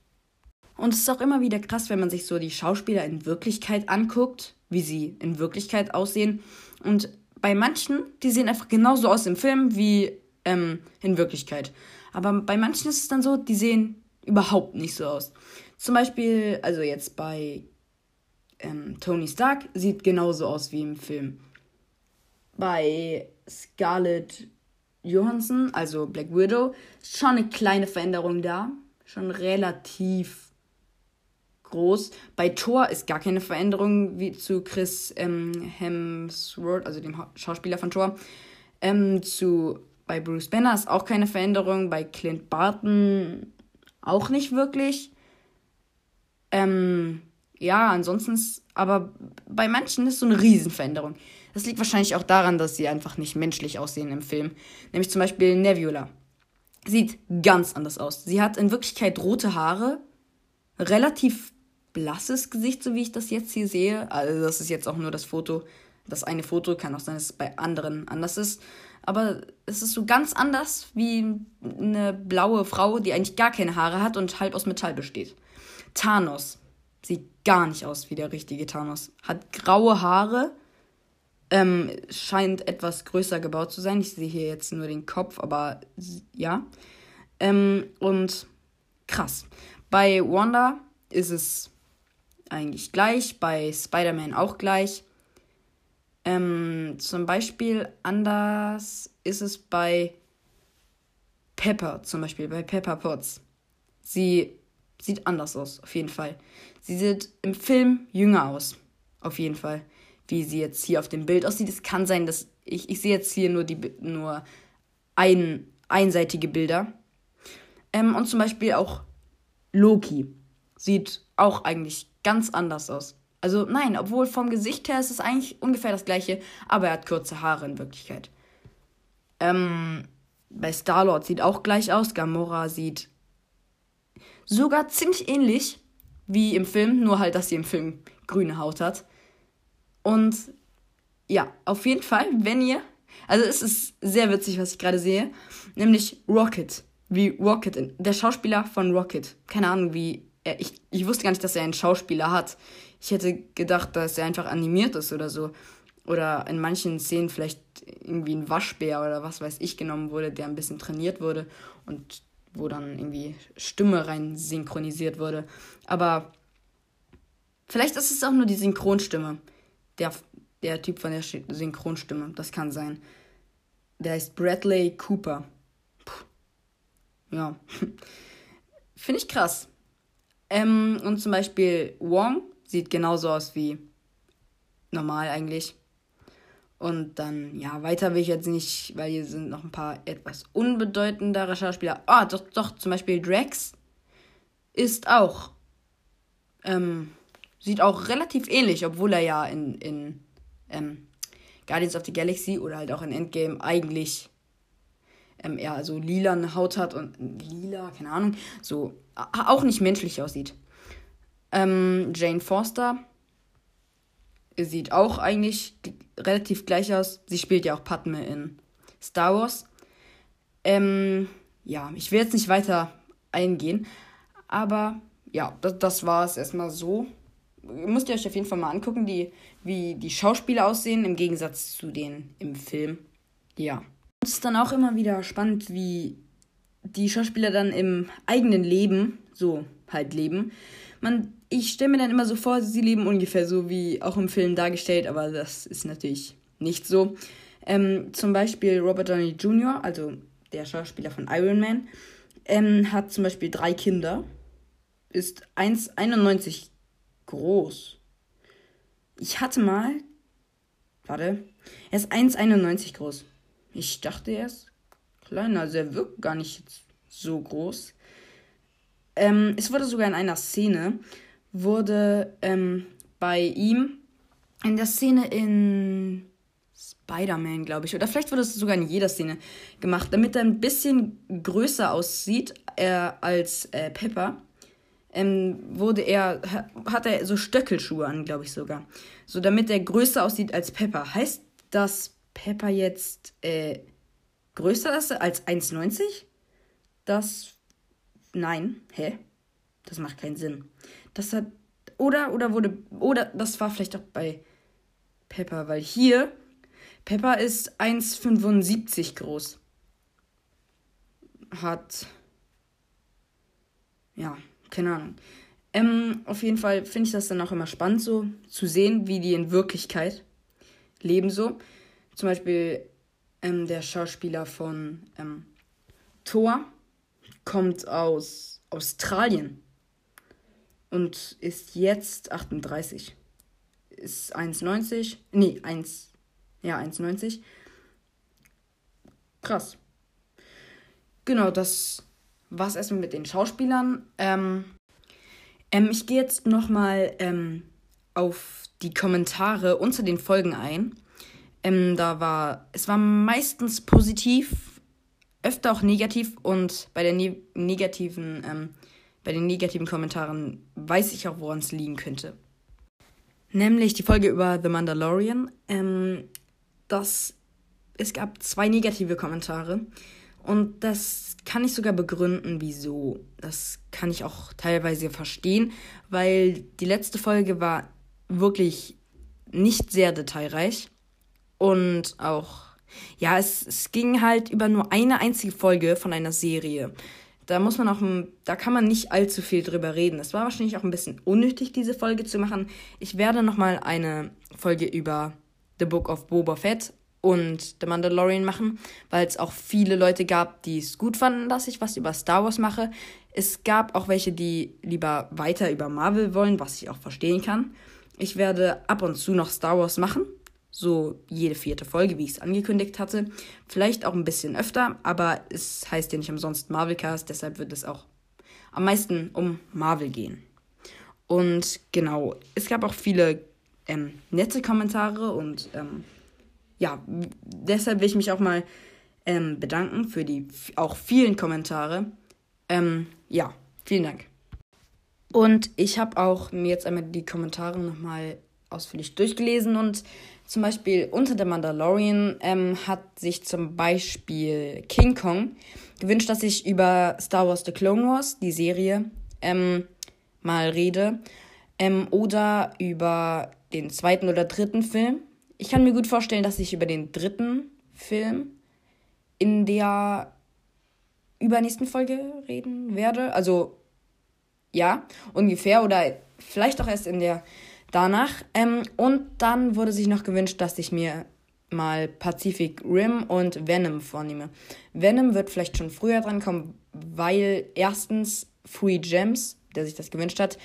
[SPEAKER 1] Und es ist auch immer wieder krass, wenn man sich so die Schauspieler in Wirklichkeit anguckt, wie sie in Wirklichkeit aussehen. Und bei manchen, die sehen einfach genauso aus im Film wie ähm, in Wirklichkeit. Aber bei manchen ist es dann so, die sehen überhaupt nicht so aus. Zum Beispiel, also jetzt bei ähm, Tony Stark sieht genauso aus wie im Film. Bei Scarlett Johansson, also Black Widow, ist schon eine kleine Veränderung da. Schon relativ groß. Bei Thor ist gar keine Veränderung wie zu Chris ähm, Hemsworth, also dem Schauspieler von Thor. Ähm, zu, bei Bruce Banner ist auch keine Veränderung. Bei Clint Barton auch nicht wirklich. Ähm, ja, ansonsten ist, aber bei manchen ist so eine Riesenveränderung. Das liegt wahrscheinlich auch daran, dass sie einfach nicht menschlich aussehen im Film. Nämlich zum Beispiel Nebula. Sieht ganz anders aus. Sie hat in Wirklichkeit rote Haare, relativ blasses Gesicht, so wie ich das jetzt hier sehe. Also das ist jetzt auch nur das Foto, das eine Foto. Kann auch sein, dass es bei anderen anders ist. Aber es ist so ganz anders wie eine blaue Frau, die eigentlich gar keine Haare hat und halb aus Metall besteht. Thanos sieht gar nicht aus wie der richtige Thanos. Hat graue Haare, ähm, scheint etwas größer gebaut zu sein. Ich sehe hier jetzt nur den Kopf, aber ja. Ähm, und krass. Bei Wanda ist es eigentlich gleich, bei Spider-Man auch gleich. Ähm, zum Beispiel anders ist es bei Pepper, zum Beispiel bei Pepper Potts. Sie sieht anders aus, auf jeden Fall. Sie sieht im Film jünger aus, auf jeden Fall. Wie sie jetzt hier auf dem Bild aussieht. Es kann sein, dass ich, ich sehe jetzt hier nur, die, nur ein, einseitige Bilder. Ähm, und zum Beispiel auch Loki sieht auch eigentlich ganz anders aus. Also nein, obwohl vom Gesicht her ist es eigentlich ungefähr das gleiche, aber er hat kurze Haare in Wirklichkeit. Ähm, bei Star-Lord sieht auch gleich aus. Gamora sieht sogar ziemlich ähnlich wie im Film, nur halt, dass sie im Film grüne Haut hat. Und ja, auf jeden Fall, wenn ihr. Also es ist sehr witzig, was ich gerade sehe. Nämlich Rocket. Wie Rocket. Der Schauspieler von Rocket. Keine Ahnung, wie. Er, ich, ich wusste gar nicht, dass er einen Schauspieler hat. Ich hätte gedacht, dass er einfach animiert ist oder so. Oder in manchen Szenen vielleicht irgendwie ein Waschbär oder was weiß ich genommen wurde, der ein bisschen trainiert wurde und wo dann irgendwie Stimme rein synchronisiert wurde. Aber vielleicht ist es auch nur die Synchronstimme. Der, der Typ von der Synchronstimme. Das kann sein. Der heißt Bradley Cooper. Puh. Ja. Finde ich krass. Ähm, und zum Beispiel Wong sieht genauso aus wie normal eigentlich. Und dann, ja, weiter will ich jetzt nicht, weil hier sind noch ein paar etwas unbedeutendere Schauspieler. Ah, doch, doch, zum Beispiel Drax ist auch, ähm, sieht auch relativ ähnlich, obwohl er ja in, in ähm, Guardians of the Galaxy oder halt auch in Endgame eigentlich ähm, eher so lila Haut hat und lila, keine Ahnung, so auch nicht menschlich aussieht. Ähm, Jane Forster sieht auch eigentlich relativ gleich aus. Sie spielt ja auch Padme in Star Wars. Ähm, ja, ich will jetzt nicht weiter eingehen, aber ja, das, das war es erstmal so. Müsst ihr euch auf jeden Fall mal angucken, die, wie die Schauspieler aussehen im Gegensatz zu denen im Film. Ja. Es ist dann auch immer wieder spannend, wie die Schauspieler dann im eigenen Leben so halt leben. Man ich stelle mir dann immer so vor, sie leben ungefähr so wie auch im Film dargestellt, aber das ist natürlich nicht so. Ähm, zum Beispiel Robert Downey Jr., also der Schauspieler von Iron Man, ähm, hat zum Beispiel drei Kinder, ist 1,91 groß. Ich hatte mal, warte, er ist 1,91 groß. Ich dachte, er ist kleiner, also er wirkt gar nicht so groß. Ähm, es wurde sogar in einer Szene wurde ähm, bei ihm in der Szene in Spider-Man, glaube ich, oder vielleicht wurde es sogar in jeder Szene gemacht, damit er ein bisschen größer aussieht äh, als äh, Pepper. Ähm, wurde er, hat er so Stöckelschuhe an, glaube ich sogar. So, damit er größer aussieht als Pepper. Heißt dass Pepper jetzt äh, größer ist als 1,90? Das. Nein. Hä? Das macht keinen Sinn. Das hat. Oder, oder wurde. Oder das war vielleicht auch bei Pepper, weil hier. Pepper ist 1,75 groß. Hat. Ja, keine Ahnung. Ähm, auf jeden Fall finde ich das dann auch immer spannend, so zu sehen, wie die in Wirklichkeit leben, so. Zum Beispiel ähm, der Schauspieler von ähm, Thor kommt aus Australien und ist jetzt 38. Ist 1,90. Nee, 1. Ja, 1,90. Krass. Genau, das war's erstmal mit den Schauspielern. Ähm, ähm, ich gehe jetzt nochmal ähm, auf die Kommentare unter den Folgen ein. Ähm, da war, es war meistens positiv, öfter auch negativ und bei der ne negativen ähm, bei den negativen Kommentaren weiß ich auch, woran es liegen könnte. Nämlich die Folge über The Mandalorian. Ähm, das, es gab zwei negative Kommentare. Und das kann ich sogar begründen, wieso. Das kann ich auch teilweise verstehen, weil die letzte Folge war wirklich nicht sehr detailreich. Und auch, ja, es, es ging halt über nur eine einzige Folge von einer Serie da muss man auch, da kann man nicht allzu viel drüber reden. Es war wahrscheinlich auch ein bisschen unnötig, diese Folge zu machen. Ich werde nochmal eine Folge über The Book of Boba Fett und The Mandalorian machen, weil es auch viele Leute gab, die es gut fanden, dass ich was über Star Wars mache. Es gab auch welche, die lieber weiter über Marvel wollen, was ich auch verstehen kann. Ich werde ab und zu noch Star Wars machen, so jede vierte Folge, wie ich es angekündigt hatte. Vielleicht auch ein bisschen öfter, aber es heißt ja nicht umsonst Marvelcast, deshalb wird es auch am meisten um Marvel gehen. Und genau, es gab auch viele ähm, nette Kommentare und ähm, ja, deshalb will ich mich auch mal ähm, bedanken für die auch vielen Kommentare. Ähm, ja, vielen Dank. Und ich habe auch mir jetzt einmal die Kommentare nochmal ausführlich durchgelesen und zum Beispiel unter der Mandalorian ähm, hat sich zum Beispiel King Kong gewünscht, dass ich über Star Wars The Clone Wars, die Serie, ähm, mal rede. Ähm, oder über den zweiten oder dritten Film. Ich kann mir gut vorstellen, dass ich über den dritten Film in der übernächsten Folge reden werde. Also ja, ungefähr. Oder vielleicht auch erst in der danach. Ähm, und dann wurde sich noch gewünscht, dass ich mir mal Pacific Rim und Venom vornehme. Venom wird vielleicht schon früher dran kommen, weil erstens Free Gems, der sich das gewünscht hat,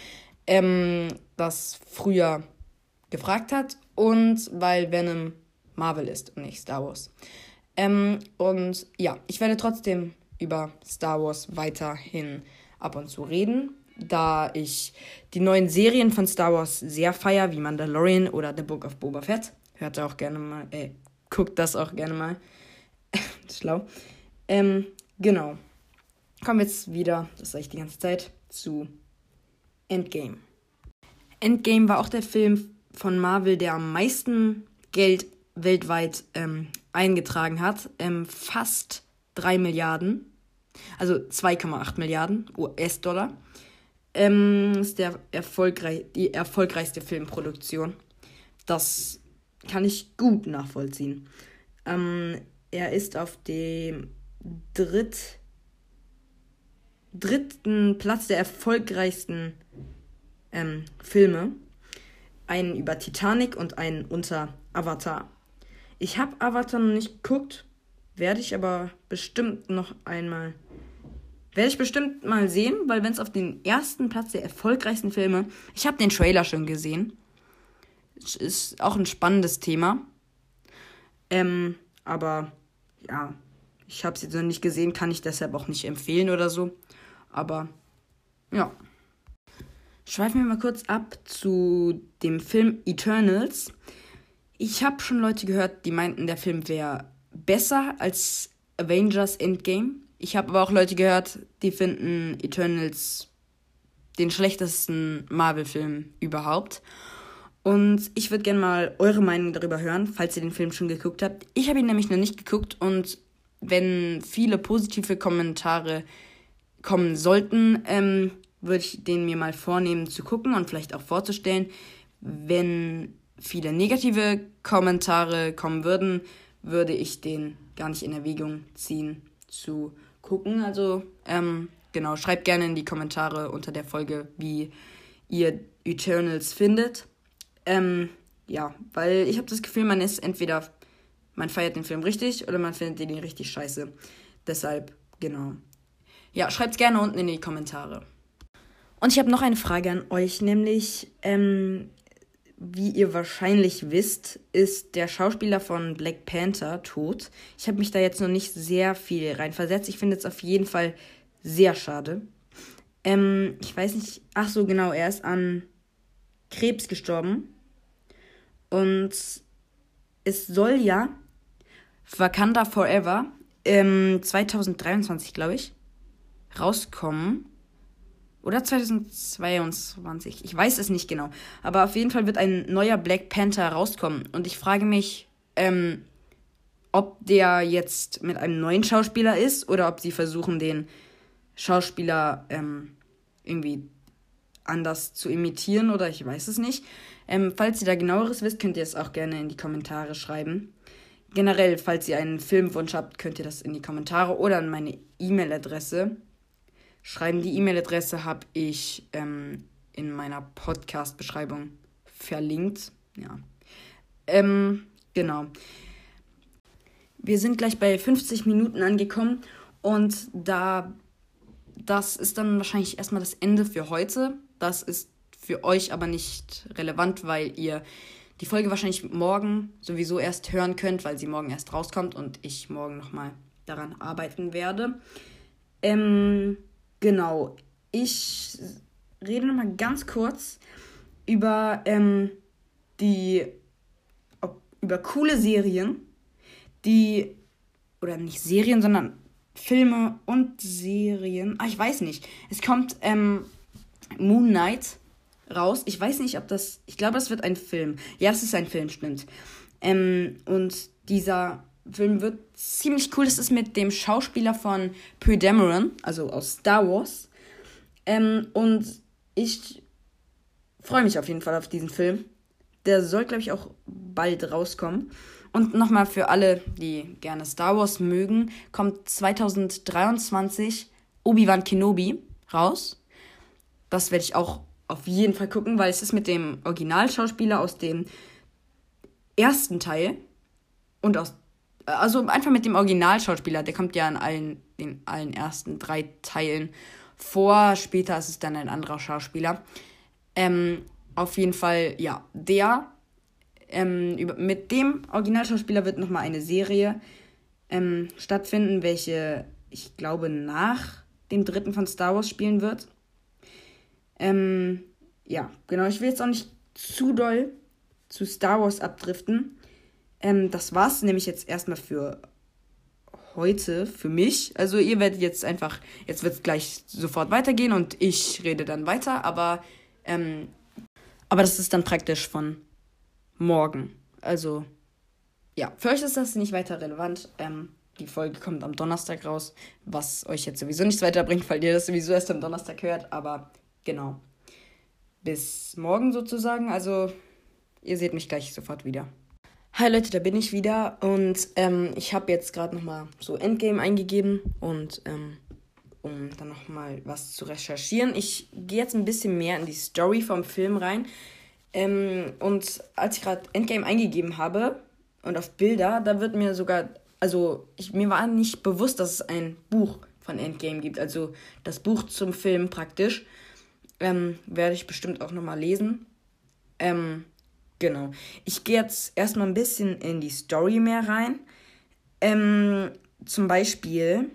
[SPEAKER 1] ähm, das früher gefragt hat und weil Venom Marvel ist und nicht Star Wars. Ähm, und ja, ich werde trotzdem über Star Wars weiterhin ab und zu reden, da ich die neuen Serien von Star Wars sehr feier, wie Mandalorian oder The Book of Boba Fett. Hört auch gerne mal, äh, guckt das auch gerne mal. Schlau. Ähm, genau. Kommen wir jetzt wieder, das sage ich die ganze Zeit, zu Endgame. Endgame war auch der Film von Marvel, der am meisten Geld weltweit ähm, eingetragen hat. Ähm, fast 3 Milliarden. Also 2,8 Milliarden US-Dollar. Ähm, ist der erfolgreich, die erfolgreichste Filmproduktion. Das kann ich gut nachvollziehen. Ähm, er ist auf dem dritt, dritten Platz der erfolgreichsten ähm, Filme. Einen über Titanic und einen unter Avatar. Ich habe Avatar noch nicht geguckt, werde ich aber bestimmt noch einmal werde ich bestimmt mal sehen, weil wenn es auf den ersten Platz der erfolgreichsten Filme, ich habe den Trailer schon gesehen, ist auch ein spannendes Thema. Ähm, aber ja, ich habe es jetzt noch nicht gesehen, kann ich deshalb auch nicht empfehlen oder so. Aber ja. Schweifen wir mal kurz ab zu dem Film Eternals. Ich habe schon Leute gehört, die meinten, der Film wäre besser als Avengers Endgame. Ich habe aber auch Leute gehört, die finden Eternals den schlechtesten Marvel-Film überhaupt. Und ich würde gerne mal eure Meinung darüber hören, falls ihr den Film schon geguckt habt. Ich habe ihn nämlich noch nicht geguckt und wenn viele positive Kommentare kommen sollten, ähm, würde ich den mir mal vornehmen zu gucken und vielleicht auch vorzustellen. Wenn viele negative Kommentare kommen würden, würde ich den gar nicht in Erwägung ziehen zu gucken. Also, ähm, genau, schreibt gerne in die Kommentare unter der Folge, wie ihr Eternals findet. Ähm, ja, weil ich habe das Gefühl, man ist entweder, man feiert den Film richtig oder man findet den richtig scheiße. Deshalb, genau. Ja, schreibt's gerne unten in die Kommentare. Und ich habe noch eine Frage an euch, nämlich, ähm, wie ihr wahrscheinlich wisst, ist der Schauspieler von Black Panther tot. Ich habe mich da jetzt noch nicht sehr viel reinversetzt. Ich finde es auf jeden Fall sehr schade. Ähm, ich weiß nicht. Ach so, genau. Er ist an Krebs gestorben. Und es soll ja Wakanda Forever ähm, 2023, glaube ich, rauskommen. Oder 2022. Ich weiß es nicht genau. Aber auf jeden Fall wird ein neuer Black Panther rauskommen. Und ich frage mich, ähm, ob der jetzt mit einem neuen Schauspieler ist oder ob sie versuchen, den Schauspieler ähm, irgendwie anders zu imitieren oder ich weiß es nicht. Ähm, falls ihr da genaueres wisst, könnt ihr es auch gerne in die Kommentare schreiben. Generell, falls ihr einen Filmwunsch habt, könnt ihr das in die Kommentare oder an meine E-Mail-Adresse schreiben. Die E-Mail-Adresse habe ich ähm, in meiner Podcast-Beschreibung verlinkt. Ja. Ähm, genau. Wir sind gleich bei 50 Minuten angekommen und da das ist dann wahrscheinlich erstmal das Ende für heute. Das ist für euch aber nicht relevant, weil ihr die Folge wahrscheinlich morgen sowieso erst hören könnt, weil sie morgen erst rauskommt und ich morgen nochmal daran arbeiten werde. Ähm, Genau. Ich rede noch mal ganz kurz über ähm, die über coole Serien, die oder nicht Serien, sondern Filme und Serien. Ah, ich weiß nicht. Es kommt ähm, Moon Knight raus. Ich weiß nicht, ob das. Ich glaube, es wird ein Film. Ja, es ist ein Film, stimmt. Ähm, und dieser Film wird ziemlich cool. Das ist mit dem Schauspieler von Poe Dameron, also aus Star Wars. Ähm, und ich freue mich auf jeden Fall auf diesen Film. Der soll, glaube ich, auch bald rauskommen. Und nochmal für alle, die gerne Star Wars mögen, kommt 2023 Obi-Wan Kenobi raus. Das werde ich auch auf jeden Fall gucken, weil es ist mit dem Originalschauspieler aus dem ersten Teil und aus also einfach mit dem Originalschauspieler, der kommt ja in allen den allen ersten drei Teilen vor. Später ist es dann ein anderer Schauspieler. Ähm, auf jeden Fall, ja, der ähm, über, mit dem Originalschauspieler wird nochmal eine Serie ähm, stattfinden, welche ich glaube nach dem dritten von Star Wars spielen wird. Ähm, ja, genau, ich will jetzt auch nicht zu doll zu Star Wars abdriften. Ähm, das war's nämlich jetzt erstmal für heute, für mich. Also ihr werdet jetzt einfach, jetzt wird es gleich sofort weitergehen und ich rede dann weiter, aber, ähm, aber das ist dann praktisch von morgen. Also, ja, für euch ist das nicht weiter relevant. Ähm, die Folge kommt am Donnerstag raus, was euch jetzt sowieso nichts weiterbringt, weil ihr das sowieso erst am Donnerstag hört. Aber genau. Bis morgen sozusagen. Also, ihr seht mich gleich sofort wieder. Hi Leute, da bin ich wieder und ähm, ich habe jetzt gerade nochmal so Endgame eingegeben und ähm, um dann nochmal was zu recherchieren. Ich gehe jetzt ein bisschen mehr in die Story vom Film rein. Ähm, und als ich gerade Endgame eingegeben habe und auf Bilder, da wird mir sogar, also ich, mir war nicht bewusst, dass es ein Buch von Endgame gibt. Also das Buch zum Film praktisch. Ähm, werde ich bestimmt auch nochmal lesen. Ähm, genau. Ich gehe jetzt erstmal ein bisschen in die Story mehr rein. Ähm, zum Beispiel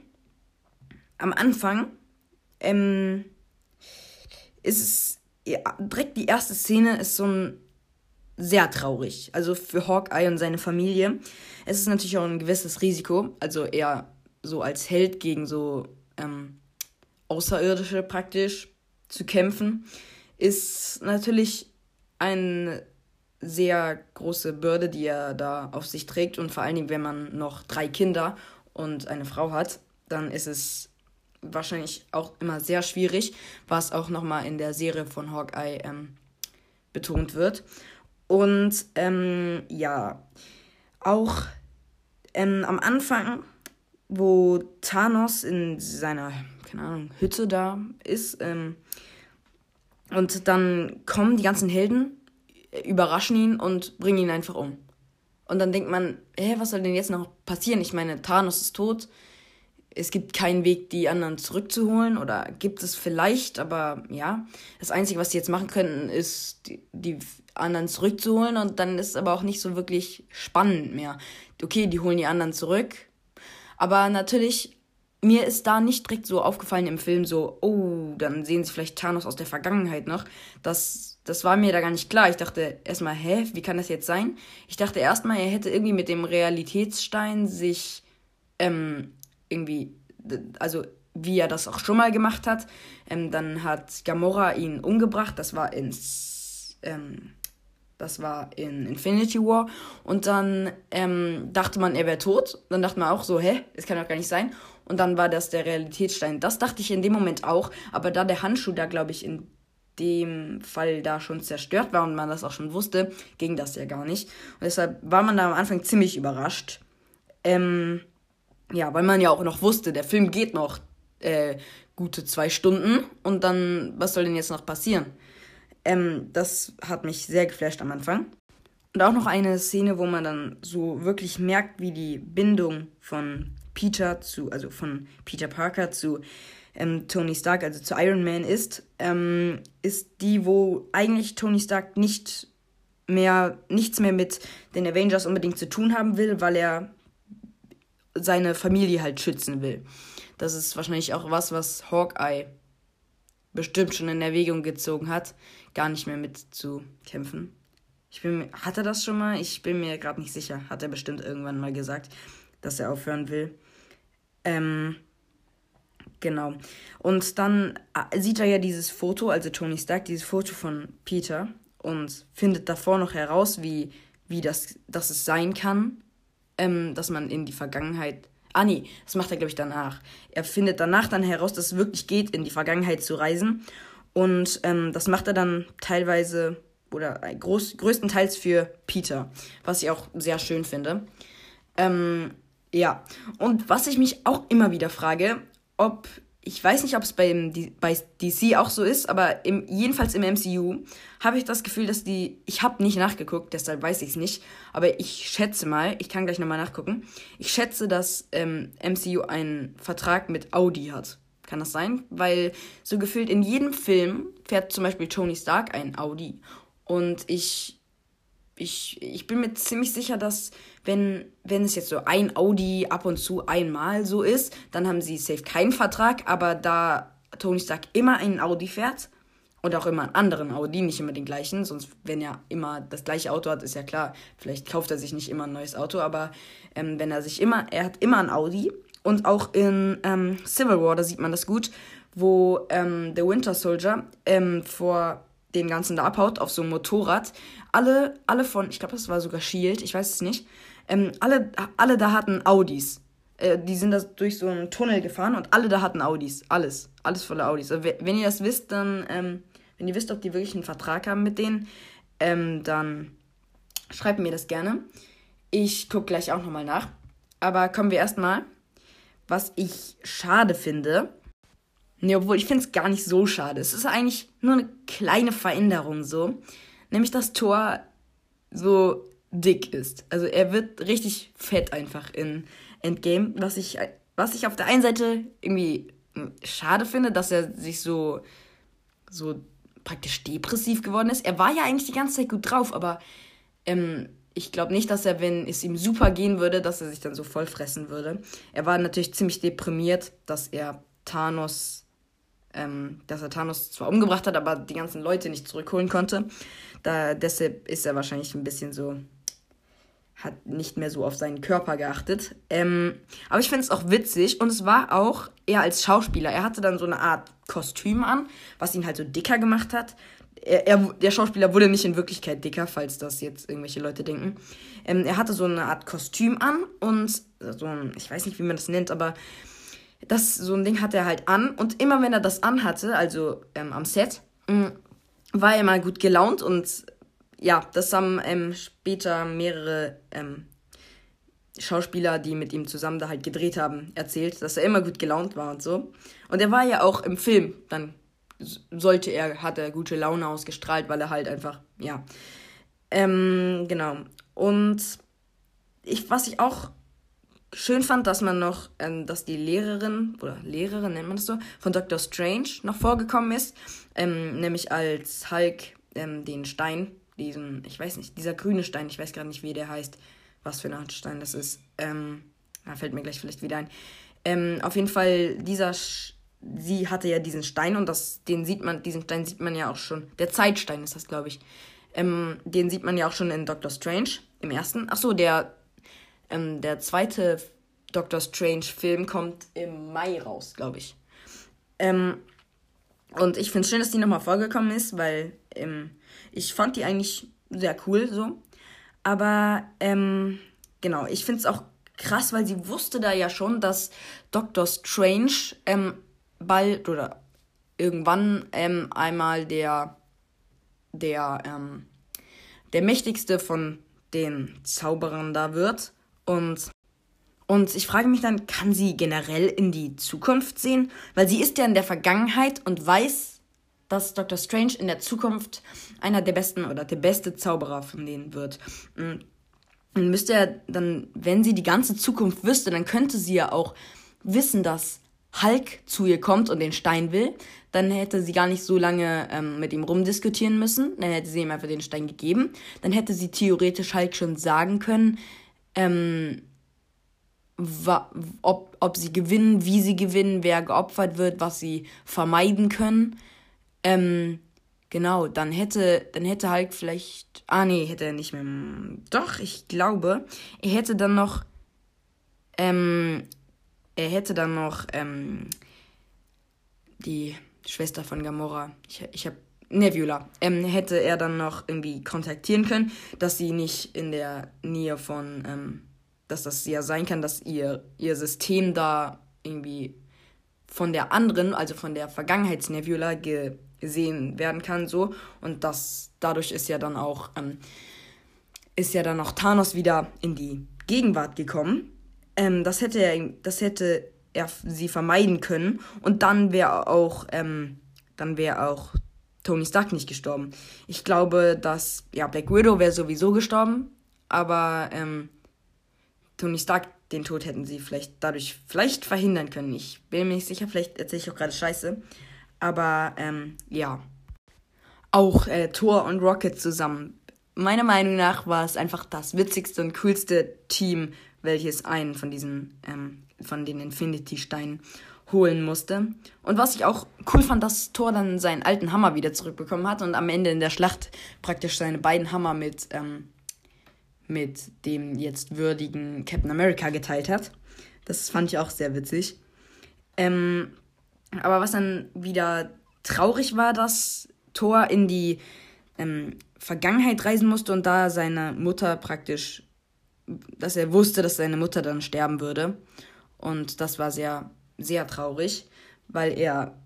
[SPEAKER 1] am Anfang ähm, ist es ja, direkt die erste Szene ist so ein sehr traurig. Also für Hawkeye und seine Familie. Es ist natürlich auch ein gewisses Risiko. Also er so als Held gegen so ähm, Außerirdische praktisch zu kämpfen, ist natürlich eine sehr große Bürde, die er da auf sich trägt. Und vor allen Dingen, wenn man noch drei Kinder und eine Frau hat, dann ist es wahrscheinlich auch immer sehr schwierig, was auch nochmal in der Serie von Hawkeye ähm, betont wird. Und ähm, ja, auch ähm, am Anfang, wo Thanos in seiner, keine Ahnung, Hütte da ist, ähm, und dann kommen die ganzen Helden, überraschen ihn und bringen ihn einfach um. Und dann denkt man, hä, was soll denn jetzt noch passieren? Ich meine, Thanos ist tot es gibt keinen Weg, die anderen zurückzuholen oder gibt es vielleicht, aber ja, das Einzige, was die jetzt machen könnten, ist die, die anderen zurückzuholen und dann ist es aber auch nicht so wirklich spannend mehr. Okay, die holen die anderen zurück, aber natürlich, mir ist da nicht direkt so aufgefallen im Film so, oh, dann sehen sie vielleicht Thanos aus der Vergangenheit noch. Das, das war mir da gar nicht klar. Ich dachte erstmal, hä, wie kann das jetzt sein? Ich dachte erstmal, er hätte irgendwie mit dem Realitätsstein sich ähm, irgendwie, also wie er das auch schon mal gemacht hat. Ähm, dann hat Gamora ihn umgebracht. Das war in, ähm, das war in Infinity War. Und dann ähm, dachte man, er wäre tot. Dann dachte man auch so, hä, das kann doch gar nicht sein. Und dann war das der Realitätsstein. Das dachte ich in dem Moment auch. Aber da der Handschuh da, glaube ich, in dem Fall da schon zerstört war und man das auch schon wusste, ging das ja gar nicht. Und deshalb war man da am Anfang ziemlich überrascht. Ähm, ja, weil man ja auch noch wusste, der Film geht noch äh, gute zwei Stunden und dann, was soll denn jetzt noch passieren? Ähm, das hat mich sehr geflasht am Anfang. Und auch noch eine Szene, wo man dann so wirklich merkt, wie die Bindung von Peter zu, also von Peter Parker zu ähm, Tony Stark, also zu Iron Man ist, ähm, ist die, wo eigentlich Tony Stark nicht mehr, nichts mehr mit den Avengers unbedingt zu tun haben will, weil er seine Familie halt schützen will. Das ist wahrscheinlich auch was, was Hawkeye bestimmt schon in Erwägung gezogen hat, gar nicht mehr mitzukämpfen. Ich bin, hat er das schon mal? Ich bin mir gerade nicht sicher. Hat er bestimmt irgendwann mal gesagt, dass er aufhören will. Ähm, genau. Und dann äh, sieht er ja dieses Foto, also Tony Stark, dieses Foto von Peter und findet davor noch heraus, wie, wie das, dass es sein kann, ähm, dass man in die Vergangenheit. Ah, nee, das macht er, glaube ich, danach. Er findet danach dann heraus, dass es wirklich geht, in die Vergangenheit zu reisen. Und ähm, das macht er dann teilweise oder groß, größtenteils für Peter, was ich auch sehr schön finde. Ähm, ja, und was ich mich auch immer wieder frage, ob, ich weiß nicht, ob es bei, bei DC auch so ist, aber im, jedenfalls im MCU habe ich das Gefühl, dass die, ich habe nicht nachgeguckt, deshalb weiß ich es nicht, aber ich schätze mal, ich kann gleich nochmal nachgucken, ich schätze, dass ähm, MCU einen Vertrag mit Audi hat. Kann das sein? Weil so gefühlt in jedem Film fährt zum Beispiel Tony Stark ein Audi. Und ich, ich, ich bin mir ziemlich sicher, dass wenn, wenn es jetzt so ein Audi ab und zu einmal so ist, dann haben sie safe keinen Vertrag. Aber da Tony Stark immer einen Audi fährt und auch immer einen anderen Audi, nicht immer den gleichen, sonst wenn er immer das gleiche Auto hat, ist ja klar, vielleicht kauft er sich nicht immer ein neues Auto, aber ähm, wenn er sich immer, er hat immer ein Audi und auch in ähm, Civil War, da sieht man das gut, wo ähm, der Winter Soldier ähm, vor den ganzen da abhaut auf so einem Motorrad. Alle, alle von, ich glaube, das war sogar Shield, ich weiß es nicht. Ähm, alle, alle da hatten Audis. Äh, die sind da durch so einen Tunnel gefahren und alle da hatten Audis. Alles. Alles voller Audis. Also, wenn ihr das wisst, dann, ähm, wenn ihr wisst, ob die wirklich einen Vertrag haben mit denen, ähm, dann schreibt mir das gerne. Ich gucke gleich auch nochmal nach. Aber kommen wir erstmal, was ich schade finde Nee, obwohl ich finde es gar nicht so schade. Es ist eigentlich nur eine kleine Veränderung so. Nämlich, dass Thor so dick ist. Also er wird richtig fett einfach in Endgame. Was ich, was ich auf der einen Seite irgendwie hm, schade finde, dass er sich so, so praktisch depressiv geworden ist. Er war ja eigentlich die ganze Zeit gut drauf, aber ähm, ich glaube nicht, dass er, wenn es ihm super gehen würde, dass er sich dann so voll fressen würde. Er war natürlich ziemlich deprimiert, dass er Thanos ähm, dass er Thanos zwar umgebracht hat, aber die ganzen Leute nicht zurückholen konnte. Da, deshalb ist er wahrscheinlich ein bisschen so, hat nicht mehr so auf seinen Körper geachtet. Ähm, aber ich finde es auch witzig und es war auch er als Schauspieler. Er hatte dann so eine Art Kostüm an, was ihn halt so dicker gemacht hat. Er, er, der Schauspieler wurde nicht in Wirklichkeit dicker, falls das jetzt irgendwelche Leute denken. Ähm, er hatte so eine Art Kostüm an und so ein, ich weiß nicht, wie man das nennt, aber das, so ein Ding hat er halt an. Und immer wenn er das anhatte, also ähm, am Set, mh, mm, war er mal gut gelaunt. Und ja, das haben ähm, später mehrere ähm, Schauspieler, die mit ihm zusammen da halt gedreht haben, erzählt, dass er immer gut gelaunt war und so. Und er war ja auch im Film, dann sollte er, hat er gute Laune ausgestrahlt, weil er halt einfach, ja. Ähm, genau. Und ich, was ich auch schön fand, dass man noch, ähm, dass die Lehrerin, oder Lehrerin nennt man das so, von Dr. Strange noch vorgekommen ist. Ähm, nämlich als Hulk ähm, den Stein, diesen, ich weiß nicht, dieser grüne Stein, ich weiß gerade nicht, wie der heißt, was für eine Art Stein das ist. Ähm, da fällt mir gleich vielleicht wieder ein. Ähm, auf jeden Fall, dieser, Sch sie hatte ja diesen Stein und das, den sieht man, diesen Stein sieht man ja auch schon. Der Zeitstein ist das, glaube ich. Ähm, den sieht man ja auch schon in Doctor Strange im ersten. Ach so, der ähm, der zweite Doctor Strange-Film kommt im Mai raus, glaube ich. Ähm, und ich finde es schön, dass die nochmal vorgekommen ist, weil ähm, ich fand die eigentlich sehr cool so. Aber ähm, genau, ich finde es auch krass, weil sie wusste da ja schon, dass Doctor Strange ähm, bald oder irgendwann ähm, einmal der der ähm, der mächtigste von den Zauberern da wird. Und, und ich frage mich dann, kann sie generell in die Zukunft sehen? Weil sie ist ja in der Vergangenheit und weiß, dass Dr. Strange in der Zukunft einer der besten oder der beste Zauberer von denen wird. Und müsste er dann, wenn sie die ganze Zukunft wüsste, dann könnte sie ja auch wissen, dass Hulk zu ihr kommt und den Stein will. Dann hätte sie gar nicht so lange ähm, mit ihm rumdiskutieren müssen. Dann hätte sie ihm einfach den Stein gegeben. Dann hätte sie theoretisch Hulk schon sagen können, ähm, ob, ob sie gewinnen, wie sie gewinnen, wer geopfert wird, was sie vermeiden können. Ähm, genau, dann hätte, dann hätte Hulk vielleicht. Ah, nee, hätte er nicht mehr. Doch, ich glaube, er hätte dann noch. Ähm, er hätte dann noch ähm, die Schwester von Gamora. Ich, ich habe Nebula. Ähm, hätte er dann noch irgendwie kontaktieren können, dass sie nicht in der Nähe von, ähm, dass das ja sein kann, dass ihr, ihr System da irgendwie von der anderen, also von der Vergangenheitsnebula gesehen werden kann, so. Und das, dadurch ist ja dann auch, ähm, ist ja dann auch Thanos wieder in die Gegenwart gekommen. Ähm, das hätte er, das hätte er sie vermeiden können. Und dann wäre auch, ähm, dann wäre auch Tony Stark nicht gestorben. Ich glaube, dass, ja, Black Widow wäre sowieso gestorben, aber ähm, Tony Stark, den Tod hätten sie vielleicht dadurch vielleicht verhindern können. Ich bin mir nicht sicher, vielleicht erzähle ich auch gerade Scheiße. Aber ähm, ja. Auch äh, Thor und Rocket zusammen. Meiner Meinung nach war es einfach das witzigste und coolste Team, welches einen von diesen, ähm, von den Infinity-Steinen holen musste. Und was ich auch cool fand, dass Thor dann seinen alten Hammer wieder zurückbekommen hat und am Ende in der Schlacht praktisch seine beiden Hammer mit, ähm, mit dem jetzt würdigen Captain America geteilt hat. Das fand ich auch sehr witzig. Ähm, aber was dann wieder traurig war, dass Thor in die ähm, Vergangenheit reisen musste und da seine Mutter praktisch, dass er wusste, dass seine Mutter dann sterben würde. Und das war sehr sehr traurig, weil er,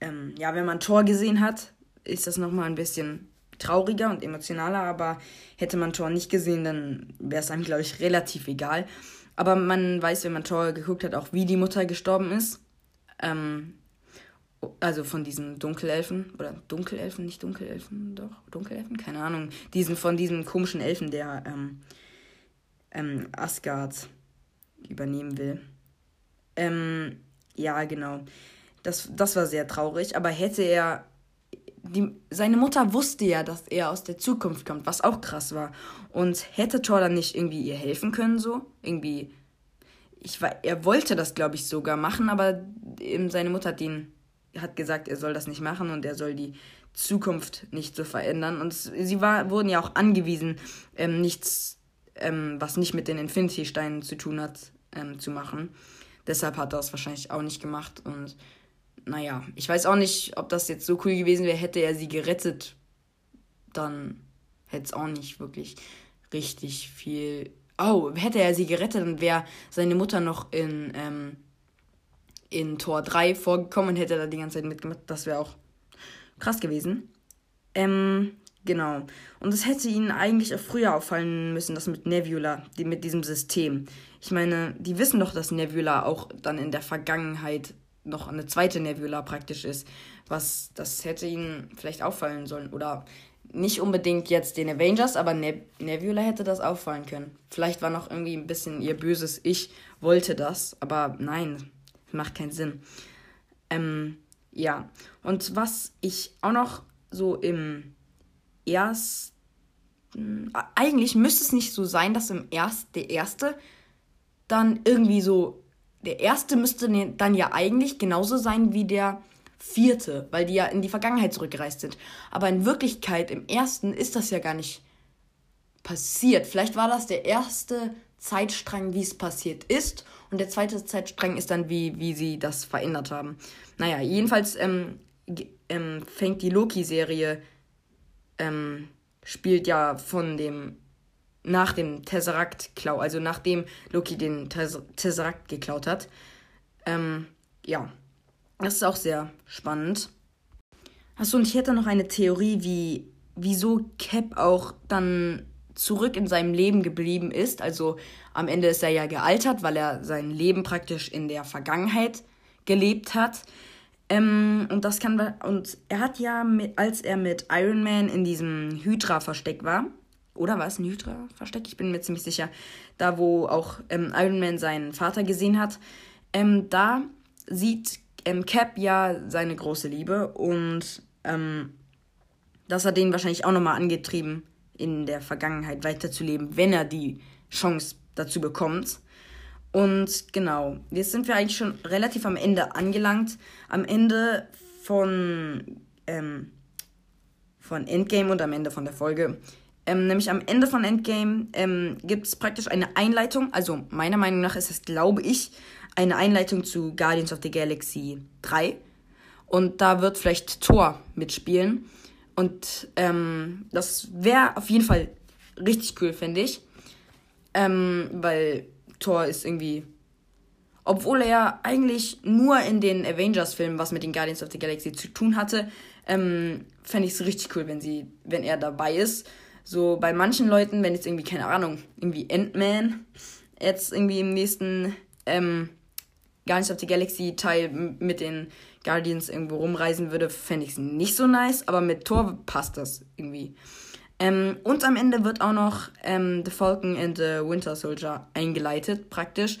[SPEAKER 1] ähm, ja, wenn man Tor gesehen hat, ist das nochmal ein bisschen trauriger und emotionaler, aber hätte man Tor nicht gesehen, dann wäre es einem, glaube ich, relativ egal. Aber man weiß, wenn man Tor geguckt hat, auch wie die Mutter gestorben ist. Ähm, also von diesen Dunkelelfen, oder Dunkelelfen, nicht Dunkelelfen, doch, Dunkelelfen, keine Ahnung. Diesen, von diesem komischen Elfen, der ähm, ähm, Asgard übernehmen will. Ähm, ja, genau. Das, das war sehr traurig, aber hätte er. Die, seine Mutter wusste ja, dass er aus der Zukunft kommt, was auch krass war. Und hätte Thor dann nicht irgendwie ihr helfen können, so? Irgendwie. Ich war, er wollte das, glaube ich, sogar machen, aber eben seine Mutter hat ihn hat gesagt, er soll das nicht machen und er soll die Zukunft nicht so verändern. Und sie war, wurden ja auch angewiesen, ähm, nichts, ähm, was nicht mit den Infinity-Steinen zu tun hat, ähm, zu machen. Deshalb hat er es wahrscheinlich auch nicht gemacht. Und naja, ich weiß auch nicht, ob das jetzt so cool gewesen wäre, hätte er sie gerettet. Dann hätte es auch nicht wirklich richtig viel. Oh, hätte er sie gerettet, dann wäre seine Mutter noch in, ähm, in Tor 3 vorgekommen und hätte da die ganze Zeit mitgemacht. Das wäre auch krass gewesen. Ähm, genau. Und es hätte ihnen eigentlich auch früher auffallen müssen, das mit Nebula, die, mit diesem System. Ich meine, die wissen doch, dass Nebula auch dann in der Vergangenheit noch eine zweite Nebula praktisch ist. Was, das hätte ihnen vielleicht auffallen sollen. Oder nicht unbedingt jetzt den Avengers, aber ne Nebula hätte das auffallen können. Vielleicht war noch irgendwie ein bisschen ihr böses Ich wollte das, aber nein, macht keinen Sinn. Ähm, ja. Und was ich auch noch so im ersten. Eigentlich müsste es nicht so sein, dass im erst der erste dann irgendwie so, der erste müsste ne, dann ja eigentlich genauso sein wie der vierte, weil die ja in die Vergangenheit zurückgereist sind. Aber in Wirklichkeit, im ersten ist das ja gar nicht passiert. Vielleicht war das der erste Zeitstrang, wie es passiert ist. Und der zweite Zeitstrang ist dann, wie, wie sie das verändert haben. Naja, jedenfalls ähm, ähm, fängt die Loki-Serie, ähm, spielt ja von dem nach dem Tesseract-Klau, also nachdem Loki den Tesseract geklaut hat. Ähm, ja, das ist auch sehr spannend. Achso, und ich hätte noch eine Theorie, wie wieso Cap auch dann zurück in seinem Leben geblieben ist. Also am Ende ist er ja gealtert, weil er sein Leben praktisch in der Vergangenheit gelebt hat. Ähm, und das kann und er hat ja mit, als er mit Iron Man in diesem Hydra Versteck war, oder war es ein Hydra-Versteck? Ich bin mir ziemlich sicher. Da, wo auch ähm, Iron Man seinen Vater gesehen hat. Ähm, da sieht ähm, Cap ja seine große Liebe und ähm, das hat ihn wahrscheinlich auch nochmal angetrieben, in der Vergangenheit weiterzuleben, wenn er die Chance dazu bekommt. Und genau, jetzt sind wir eigentlich schon relativ am Ende angelangt. Am Ende von ähm, von Endgame und am Ende von der Folge. Ähm, nämlich am Ende von Endgame ähm, gibt es praktisch eine Einleitung. Also meiner Meinung nach ist es, glaube ich, eine Einleitung zu Guardians of the Galaxy 3. Und da wird vielleicht Thor mitspielen. Und ähm, das wäre auf jeden Fall richtig cool, finde ich. Ähm, weil Thor ist irgendwie. Obwohl er eigentlich nur in den Avengers-Filmen was mit den Guardians of the Galaxy zu tun hatte, ähm, fände ich es richtig cool, wenn sie, wenn er dabei ist. So bei manchen Leuten, wenn jetzt irgendwie, keine Ahnung, irgendwie Ant-Man jetzt irgendwie im nächsten ähm, Guardians of the Galaxy Teil mit den Guardians irgendwo rumreisen würde, fände ich es nicht so nice, aber mit Thor passt das irgendwie. Ähm, und am Ende wird auch noch ähm, The Falcon and the Winter Soldier eingeleitet, praktisch,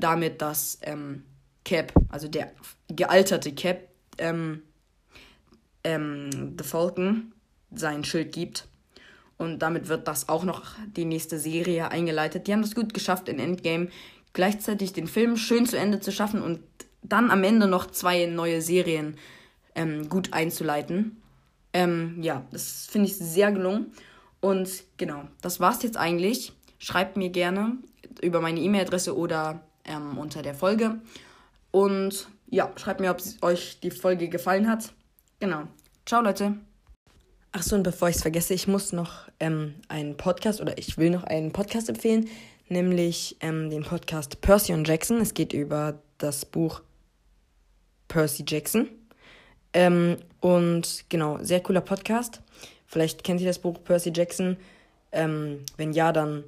[SPEAKER 1] damit dass ähm, Cap, also der gealterte Cap, ähm, ähm, The Falcon sein Schild gibt. Und damit wird das auch noch die nächste Serie eingeleitet. Die haben das gut geschafft in Endgame, gleichzeitig den Film schön zu Ende zu schaffen und dann am Ende noch zwei neue Serien ähm, gut einzuleiten. Ähm, ja, das finde ich sehr gelungen. Und genau, das war's jetzt eigentlich. Schreibt mir gerne über meine E-Mail-Adresse oder ähm, unter der Folge. Und ja, schreibt mir, ob euch die Folge gefallen hat. Genau. Ciao, Leute. Achso, und bevor ich es vergesse, ich muss noch ähm, einen Podcast oder ich will noch einen Podcast empfehlen, nämlich ähm, den Podcast Percy und Jackson. Es geht über das Buch Percy Jackson. Ähm, und genau, sehr cooler Podcast. Vielleicht kennt ihr das Buch Percy Jackson. Ähm, wenn ja, dann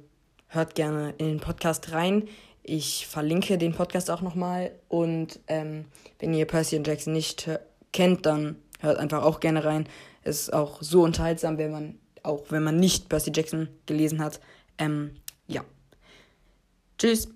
[SPEAKER 1] hört gerne in den Podcast rein. Ich verlinke den Podcast auch nochmal. Und ähm, wenn ihr Percy und Jackson nicht kennt, dann hört einfach auch gerne rein. Es ist auch so unterhaltsam, wenn man, auch wenn man nicht Percy Jackson gelesen hat. Ähm, ja. Tschüss.